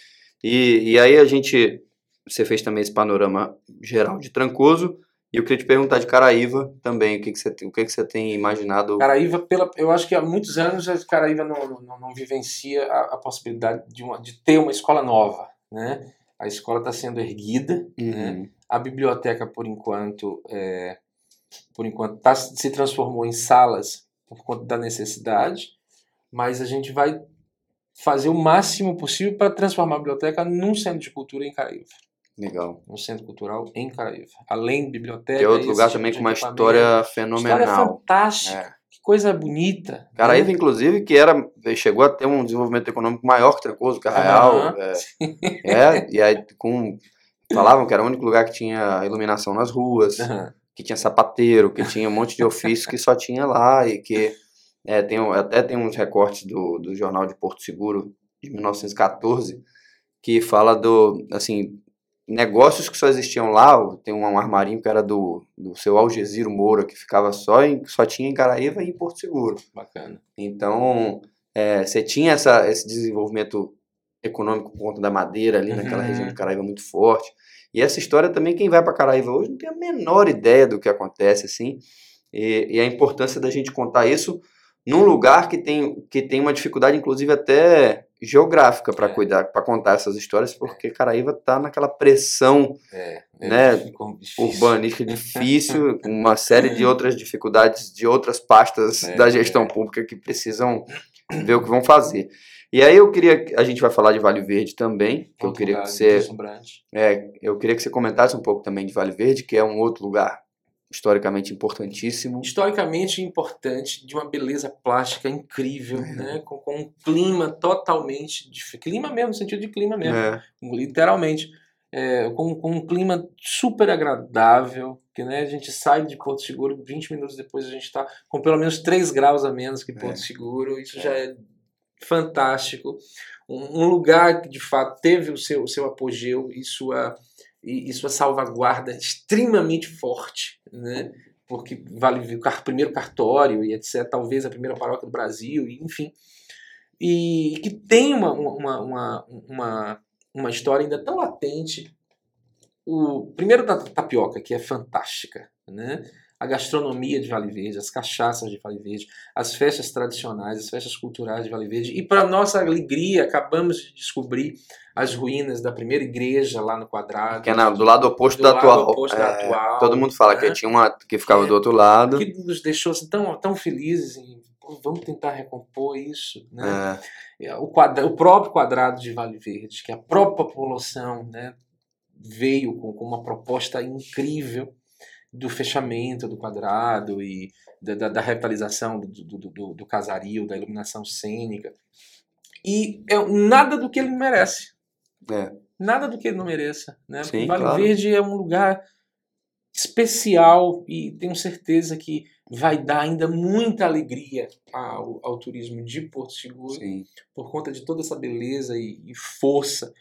E, e aí a gente. Você fez também esse panorama geral de Trancoso. E eu queria te perguntar de Caraíva também. O que, que, você, tem- o que, que você tem imaginado? Caraíva, pela, eu acho que há muitos anos a Caraíva não, não, não vivencia a, a possibilidade de, uma, de ter uma escola nova. Né? A escola está sendo erguida, né? Uhum. A biblioteca, por enquanto, é, por enquanto tá, se transformou em salas por conta da necessidade, mas a gente vai fazer o máximo possível para transformar a biblioteca num centro de cultura em Caraíva. Legal. Um centro cultural em Caraíva. Além de biblioteca. Que é outro lugar tipo também com uma história História fenomenal. fantástica. É. Que coisa bonita. Caraíva, né? inclusive, que era, chegou a ter um desenvolvimento econômico maior que Trancoso, que Arraial. Aham. É, é, e aí com, falavam que era o único lugar que tinha iluminação nas ruas. Aham. que tinha sapateiro, que tinha um monte de ofício que só tinha lá e que é, tem, até tem uns recortes do, do jornal de Porto Seguro de 1914 que fala do assim negócios que só existiam lá tem um armarinho que era do, do seu Algesiro Moura que ficava só em só tinha em Caraíva e em Porto Seguro Bacana. então é, você tinha essa, esse desenvolvimento econômico por conta da madeira ali naquela Uhum. região de Caraíva muito forte. E essa história também, quem vai para Caraíva hoje não tem a menor ideia do que acontece, assim. E, e a importância da gente contar isso num lugar que tem, que tem uma dificuldade, inclusive até geográfica, para É. cuidar, para contar essas histórias, porque Caraíva está naquela pressão É, Né, ficou difícil. urbanística difícil, com uma série de outras dificuldades de outras pastas É, da gestão é. pública que precisam ver o que vão fazer. E aí eu queria, a gente vai falar de Vale Verde também, que eu queria lugar que você, é, eu queria que você comentasse um pouco também de Vale Verde, que é um outro lugar historicamente importantíssimo. historicamente importante, de uma beleza plástica incrível, É. né? com, com um clima totalmente diferente. Clima mesmo, no sentido de clima mesmo, É, literalmente. É, com, com um clima super agradável, que né, a gente sai de Porto Seguro, 20 minutos depois a gente está com pelo menos 3 graus a menos que Porto É. Seguro, isso já é fantástico. Um, um lugar que de fato teve o seu, o seu apogeu e sua, e, e sua salvaguarda extremamente forte, né? porque vale o primeiro cartório e etc., talvez a primeira paróquia do Brasil, enfim. E que tem uma, uma, uma, uma, uma história ainda tão latente. O primeiro da tapioca, que é fantástica, né? A gastronomia de Vale Verde, as cachaças de Vale Verde, as festas tradicionais, as festas culturais de Vale Verde. E para nossa alegria, acabamos de descobrir as ruínas da primeira igreja lá no quadrado. que é na- do lado oposto Do da lado atual. oposto da É, atual, todo mundo fala que né? tinha uma que ficava É. do outro lado. que nos deixou assim, tão, tão felizes em vamos tentar recompor isso, né? É, O, quadra, o próprio quadrado de Vale Verde, que a própria população né, veio com, com uma proposta incrível do fechamento do quadrado e da, da, da revitalização do, do, do, do casario, da iluminação cênica. E é nada do que ele merece. é. Nada do que ele não mereça. Né? Sim, vale claro. Verde é um lugar especial e tenho certeza que vai dar ainda muita alegria ao, ao turismo de Porto Seguro Sim. por conta de toda essa beleza e, e força.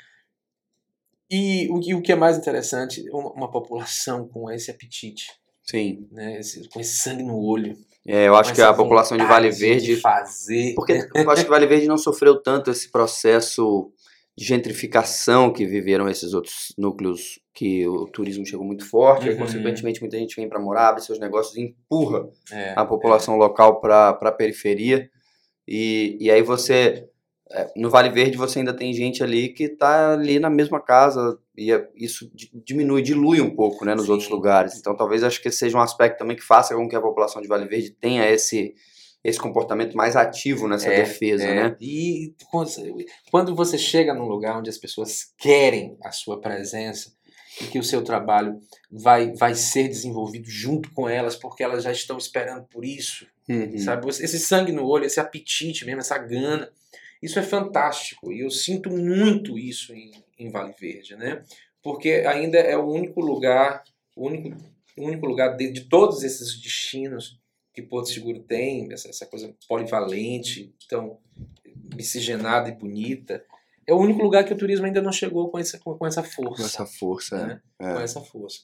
E o, que- o que é mais interessante, uma, uma população com esse apetite, Sim. né? esse- com esse sangue no olho. É, eu acho que a população de Vale Verde De fazer. Porque eu acho que Vale Verde não sofreu tanto esse processo de gentrificação que viveram esses outros núcleos que o turismo chegou muito forte, e Uhum. consequentemente muita gente vem para morar, abre seus negócios e empurra É, a população local para a periferia. E, e aí você é, no Vale Verde você ainda tem gente ali que está ali na mesma casa e é, isso diminui, dilui um pouco, né, nos Sim. outros lugares. Então talvez acho que seja um aspecto também que faça com que a população de Vale Verde tenha esse esse comportamento mais ativo nessa é, defesa, é. né? E quando você chega num lugar onde as pessoas querem a sua presença e que o seu trabalho vai, vai ser desenvolvido junto com elas, porque elas já estão esperando por isso, uhum. sabe? Esse sangue no olho, esse apetite mesmo, essa gana, isso é fantástico e eu sinto muito isso em, em Vale Verde, né? Porque ainda é o único lugar, o único, o único lugar de, de todos esses destinos que Porto Seguro tem, essa, essa coisa polivalente, tão miscigenada e bonita, é o único lugar que o turismo ainda não chegou com essa, com, com essa força. Com essa força, né? é. Com essa força.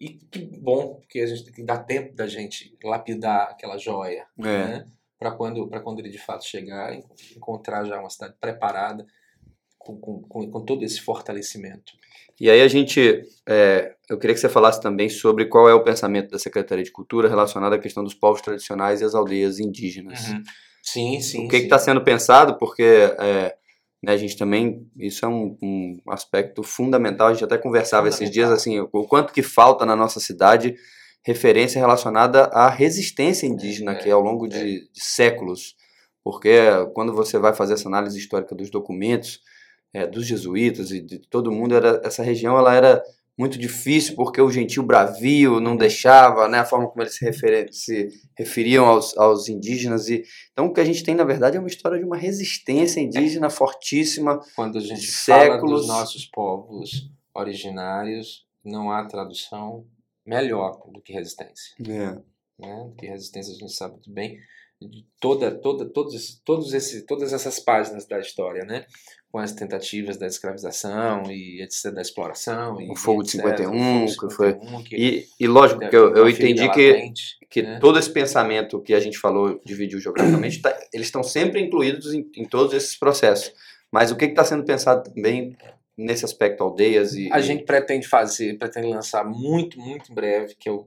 E que bom, porque a gente tem que dar tempo da gente lapidar aquela joia, é. né? Para quando, quando ele de fato chegar, encontrar já uma cidade preparada com, com, com, com todo esse fortalecimento. E aí a gente, é, eu queria que você falasse também sobre qual é o pensamento da Secretaria de Cultura relacionado à questão dos povos tradicionais e as aldeias indígenas. Uhum. Sim, sim. O que está sendo pensado? Porque é, né, a gente também, isso é um, um, aspecto fundamental, a gente até conversava esses dias, assim, o quanto que falta na nossa cidade referência relacionada à resistência indígena, é, que é ao longo é. de, de séculos. Porque quando você vai fazer essa análise histórica dos documentos, é, dos jesuítas e de todo mundo, era, essa região ela era muito difícil porque o gentil bravio não deixava, né, a forma como eles se, refer, se referiam aos, aos indígenas. e Então o que a gente tem, na verdade, é uma história de uma resistência indígena fortíssima. Quando a gente séculos. fala dos nossos povos originários, não há tradução melhor do que resistência. É. Né? Do que resistência a gente sabe muito bem de toda, toda, todos, todos esse, todas essas páginas da história, né? com as tentativas da escravização e etc, da exploração. E, o Fogo de 51, que foi. Que, e, e lógico que eu, eu entendi que, que né? todo esse pensamento que a gente falou, dividiu geograficamente, tá, eles estão sempre incluídos em, em, todos esses processos. Mas o que está sendo pensado também nesse aspecto, aldeias e. A gente pretende fazer, pretende lançar muito, muito em breve, que é o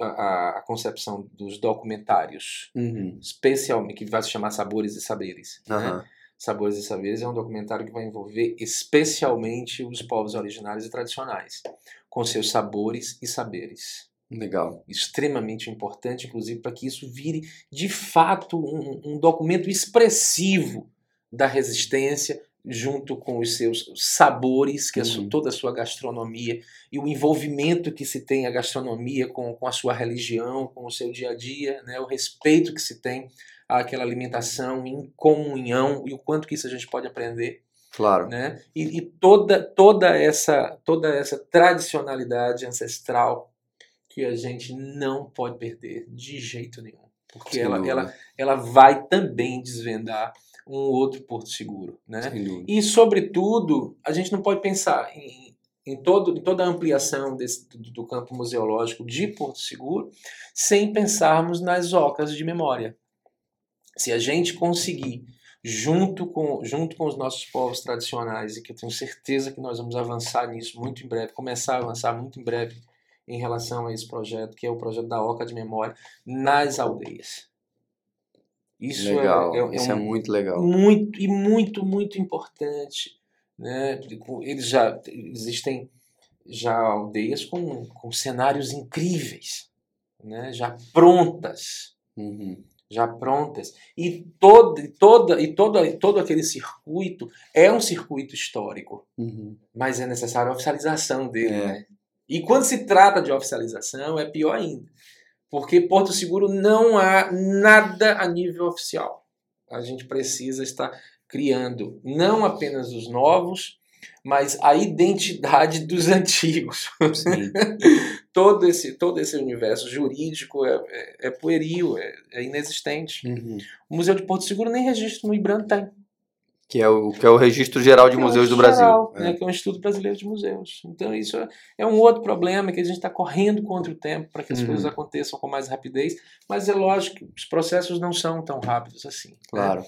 a, a, concepção dos documentários, uhum. especialmente, que vai se chamar Sabores e Saberes. Uhum. Né? Sabores e Saberes é um documentário que vai envolver especialmente os povos originários e tradicionais, com seus sabores e saberes. Legal. Extremamente importante, inclusive, para que isso vire de fato um, um documento expressivo da resistência, junto com os seus sabores, que é uhum. toda a sua gastronomia, e o envolvimento que se tem a gastronomia com, com a sua religião, com o seu dia a dia, né? o respeito que se tem aquela alimentação em comunhão e o quanto que isso a gente pode aprender. Claro. Né? E, e toda, toda, essa, toda essa tradicionalidade ancestral que a gente não pode perder de jeito nenhum. Porque ela, ela, ela vai também desvendar um outro porto seguro. Né? E, sobretudo, a gente não pode pensar em, em, todo, em toda a ampliação desse, do, do campo museológico de Porto Seguro sem pensarmos nas ocas de memória. Se a gente conseguir, junto com, junto com os nossos povos tradicionais, e que eu tenho certeza que nós vamos avançar nisso muito em breve, começar a avançar muito em breve em relação a esse projeto, que é o projeto da Oca de Memória, nas aldeias. Isso é, legal, é, é, isso é, um, é muito legal. Muito, e muito, muito importante. Né? Eles já existem já aldeias com, com cenários incríveis, né? já prontas. Uhum já prontas e todo, toda e todo, todo aquele circuito é um circuito histórico, uhum. mas é necessário a oficialização dele. É. Né? E quando se trata de oficialização é pior ainda, porque Porto Seguro não há nada a nível oficial. A gente precisa estar criando não apenas os novos, mas a identidade dos antigos. todo, esse, todo esse universo jurídico é, é, é pueril, é, é inexistente. Uhum. O Museu de Porto Seguro nem registro no IBRAM tem. Que é o, que é o Registro Geral de que Museus é do Brasil. Né, Que é o Instituto Brasileiro de Museus. Então, isso é, é um outro problema que a gente está correndo contra o tempo para que as uhum. coisas aconteçam com mais rapidez. Mas é lógico que os processos não são tão rápidos assim. Né? Claro. Né?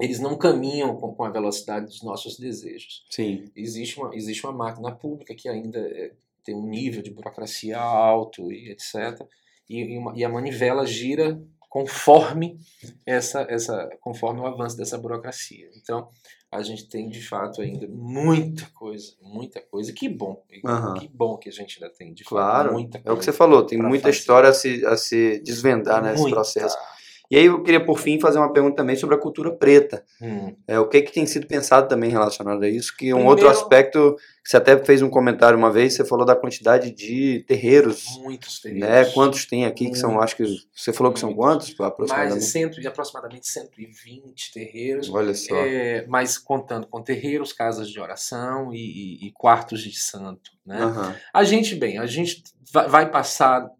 eles não caminham com, com, a velocidade dos nossos desejos. Sim. Existe uma, existe uma máquina pública que ainda é, tem um nível de burocracia alto e etc. E, e, uma, e, a manivela gira conforme essa, essa, conforme o avanço dessa burocracia. Então, a gente tem de fato ainda muita coisa, muita coisa. Que bom, uhum. que bom que a gente ainda tem de claro, fato muita coisa. É o que você falou, tem muita fazer. história a se, a se desvendar nesse processo. E aí eu queria, por fim, fazer uma pergunta também sobre a cultura preta. Hum. É, o que, que tem sido pensado também relacionado a isso? Que um Primeiro, outro aspecto, você até fez um comentário uma vez, você falou da quantidade de terreiros. Muitos terreiros. Né? Quantos tem aqui, que são, acho que, você falou que são quantos, aproximadamente? Mais de, cento, de aproximadamente 120 terreiros. Olha só. É, mas contando com terreiros, casas de oração e, e, e quartos de santo. Né? Uhum. A gente, bem, a gente vai passar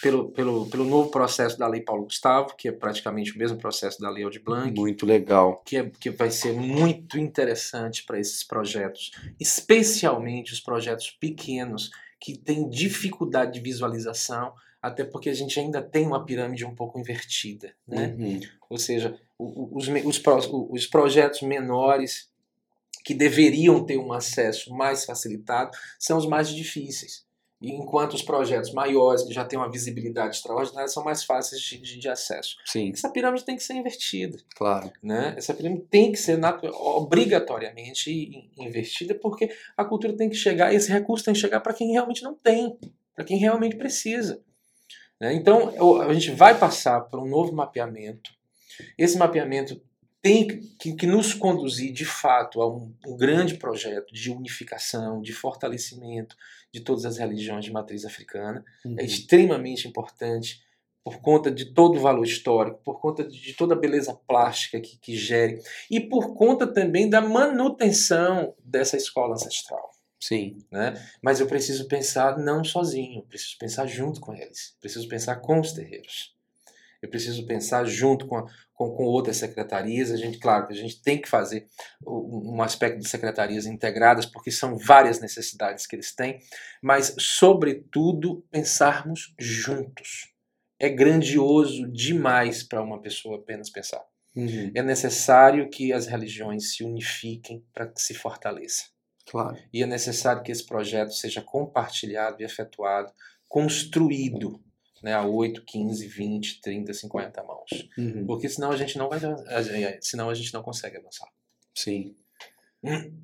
pelo, pelo, pelo novo processo da Lei Paulo Gustavo, que é praticamente o mesmo processo da Lei Aldir Blanc. Muito legal. Que, é, que vai ser muito interessante para esses projetos, especialmente os projetos pequenos que têm dificuldade de visualização, até porque a gente ainda tem uma pirâmide um pouco invertida. Né? Uhum. Ou seja, os, os, os projetos menores que deveriam ter um acesso mais facilitado são os mais difíceis enquanto os projetos maiores, que já têm uma visibilidade extraordinária, são mais fáceis de, de, de acesso. Sim. Essa pirâmide tem que ser invertida. Claro. Né? Essa pirâmide tem que ser obrigatoriamente invertida, porque a cultura tem que chegar, esse recurso tem que chegar para quem realmente não tem, para quem realmente precisa. Né? Então, a gente vai passar por um novo mapeamento. Esse mapeamento tem que, que, nos conduzir de fato a um, um, grande projeto de unificação, de fortalecimento de todas as religiões de matriz africana. É uhum. É extremamente importante por conta de todo o valor histórico, por conta de toda a beleza plástica que, que gere e por conta também da manutenção dessa escola ancestral. Sim. Né? Mas eu preciso pensar não sozinho, preciso pensar junto com eles, preciso pensar com os terreiros. Eu preciso pensar junto com, a, com, com, outras secretarias. A gente, claro, a gente tem que fazer um aspecto de secretarias integradas, porque são várias necessidades que eles têm, mas, sobretudo, pensarmos juntos. É grandioso demais para uma pessoa apenas pensar. Uhum. É necessário que as religiões se unifiquem para que se fortaleça. Claro. E é necessário que esse projeto seja compartilhado e efetuado, construído né, a 8, 15, 20, 30, 50 mãos. Uhum. Porque senão a gente não vai senão a gente não consegue avançar. Sim.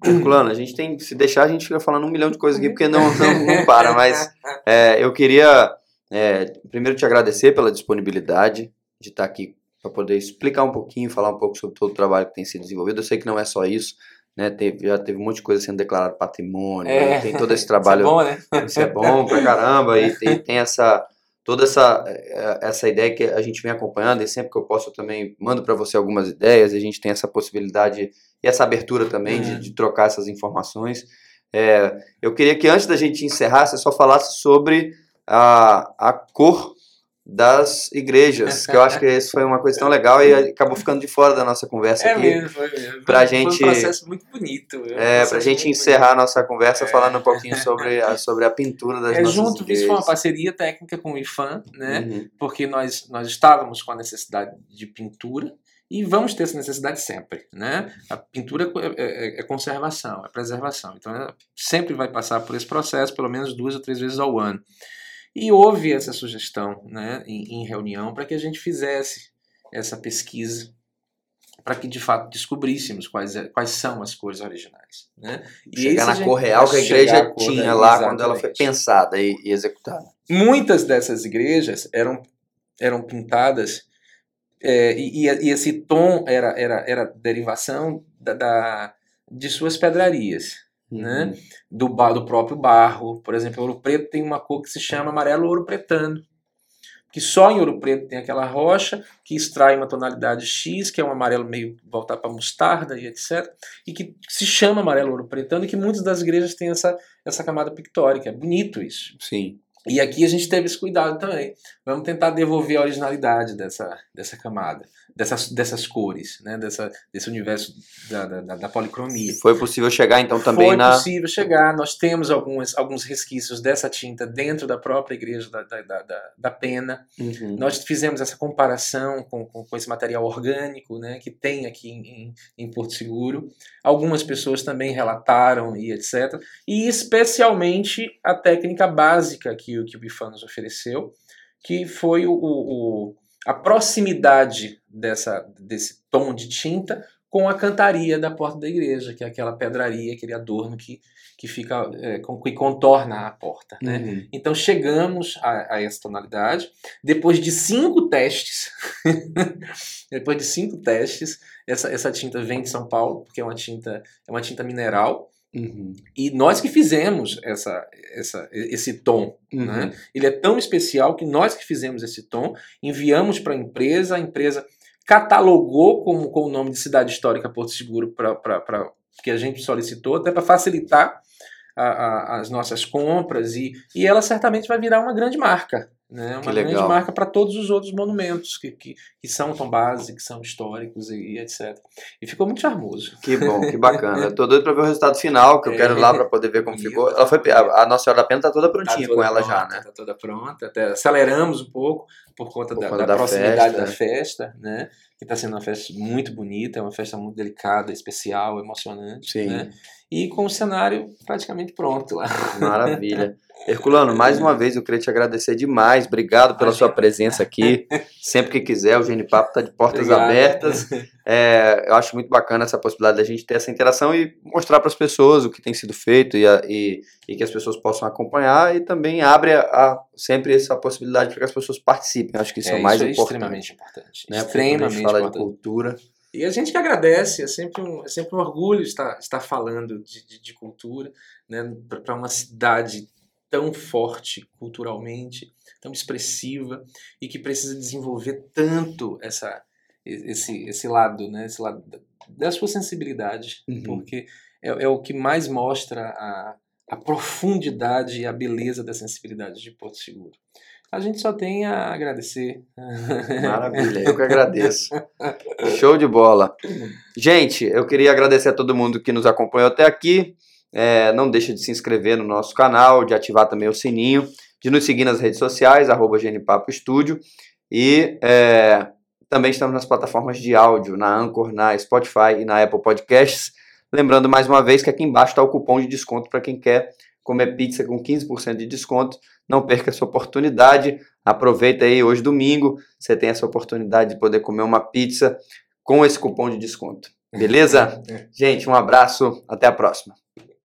Herculano, a gente tem, se deixar a gente fica falando um milhão de coisas aqui porque não, não, não para, mas é, eu queria é, primeiro te agradecer pela disponibilidade de estar aqui para poder explicar um pouquinho, falar um pouco sobre todo o trabalho que tem sido desenvolvido. Eu sei que não é só isso, né? Teve, já teve um monte de coisa sendo declarado patrimônio, é, né? tem todo esse trabalho. Isso é bom, né? Isso é bom pra caramba e tem, tem essa toda essa, eh, essa ideia que a gente vem acompanhando, e sempre que eu posso eu também mando para você algumas ideias, a gente tem essa possibilidade e essa abertura também uhum. de, de, trocar essas informações. É, eu queria que antes da gente encerrar, você só falasse sobre a, a cor das igrejas, que eu acho que isso foi uma coisa tão legal e acabou ficando de fora da nossa conversa é aqui. Mesmo, foi mesmo. Pra gente, foi um processo muito bonito. É, pra gente encerrar bonito. a nossa conversa é. falando um pouquinho sobre a, sobre a pintura das é, nossas junto, igrejas. Isso foi uma parceria técnica com o IFAM, né? Uhum. Porque nós, nós estávamos com a necessidade de pintura e vamos ter essa necessidade sempre, né? A pintura é, é, é conservação, é preservação. Então, sempre vai passar por esse processo, pelo menos duas ou três vezes ao ano. E houve essa sugestão né, em, em reunião para que a gente fizesse essa pesquisa para que de fato descobríssemos quais, é, quais são as cores originais. Né? E chegar na cor real que a igreja tinha lá exatamente. quando ela foi pensada e, e, executada. Muitas dessas igrejas eram, eram pintadas é, e, e, esse tom era, era, era derivação da, da de suas pedrarias né? Uhum. Do, do próprio barro. Por exemplo, ouro preto tem uma cor que se chama amarelo ouro pretano. Que só em ouro preto tem aquela rocha que extrai uma tonalidade X, que é um amarelo meio voltar para mostarda e etc. E que se chama amarelo ouro pretano e que muitas das igrejas têm essa, essa camada pictórica. É bonito isso. Sim. E aqui a gente teve esse cuidado também. Vamos tentar devolver a originalidade dessa, dessa camada dessas, dessas cores, né? Dessa, desse universo da, da, da policromia. Foi possível chegar então também Foi na. Foi possível chegar. Nós temos alguns, alguns resquícios dessa tinta dentro da própria igreja da, da, da, da Pena. Uhum. Nós fizemos essa comparação com, com, com, esse material orgânico né? que tem aqui em, em Porto Seguro. Algumas pessoas também relataram e etc. E especialmente a técnica básica que, que o Bifan nos ofereceu, que foi o, o a proximidade dessa, desse tom de tinta com a cantaria da porta da igreja, que é aquela pedraria, aquele adorno que, que fica é, que contorna a porta. Né? Uhum. Então chegamos a, a, essa tonalidade. Depois de cinco testes, depois de cinco testes, essa, essa tinta vem de São Paulo, porque é uma tinta, é uma tinta mineral. Uhum. E nós que fizemos essa, essa, esse tom. Uhum. Né? Ele é tão especial que nós que fizemos esse tom, enviamos para a empresa, a empresa catalogou com, com o nome de Cidade Histórica Porto Seguro para que a gente solicitou, até para facilitar a, a, as nossas compras, e, e ela certamente vai virar uma grande marca. Né? Uma grande marca para todos os outros monumentos que, que, que são tão base, que são históricos e, e, etc. E ficou muito charmoso. Que bom, que bacana. Eu tô doido para ver o resultado final, que eu é, quero lá para poder ver como ficou. Ela foi, a, a Nossa Senhora da Pena tá toda prontinha tá toda com ela pronta, já, né? Tá toda pronta. Até aceleramos um pouco por conta por da, da, da, proximidade festa. da festa, né? Que está sendo uma festa muito bonita, é uma festa muito delicada, especial, emocionante. Sim. Né? E com o cenário praticamente pronto lá. Maravilha. Herculano, mais uma vez eu queria te agradecer demais. Obrigado pela sua presença aqui. Sempre que quiser, o Gene Papo está de portas Obrigado. abertas. É, eu acho muito bacana essa possibilidade da gente ter essa interação e mostrar para as pessoas o que tem sido feito e, a, e, e, que as pessoas possam acompanhar e também abre a, a, sempre essa possibilidade para que as pessoas participem. Eu acho que isso é, é o mais isso é importante. extremamente importante. Né? Extremamente a gente fala importante. de cultura. E a gente que agradece, é sempre um, é sempre um orgulho estar, estar falando de, de, de cultura né, para uma cidade tão forte culturalmente, tão expressiva e que precisa desenvolver tanto essa esse esse lado, né, esse lado da sua sensibilidade, uhum. porque é, é, o que mais mostra a, a profundidade e a beleza da sensibilidade de Porto Seguro. A gente só tem a agradecer. Maravilha, eu que agradeço. Show de bola. Gente, eu queria agradecer a todo mundo que nos acompanhou até aqui. É, não deixa de se inscrever no nosso canal, de ativar também o sininho, de nos seguir nas redes sociais, arroba Genipapo Estúdio. E é, também estamos nas plataformas de áudio, na Anchor, na Spotify e na Apple Podcasts. Lembrando mais uma vez que aqui embaixo está o cupom de desconto para quem quer comer pizza com 15% de desconto. Não perca essa oportunidade. Aproveita aí hoje domingo, você tem essa oportunidade de poder comer uma pizza com esse cupom de desconto. Beleza? Gente, um abraço, até a próxima.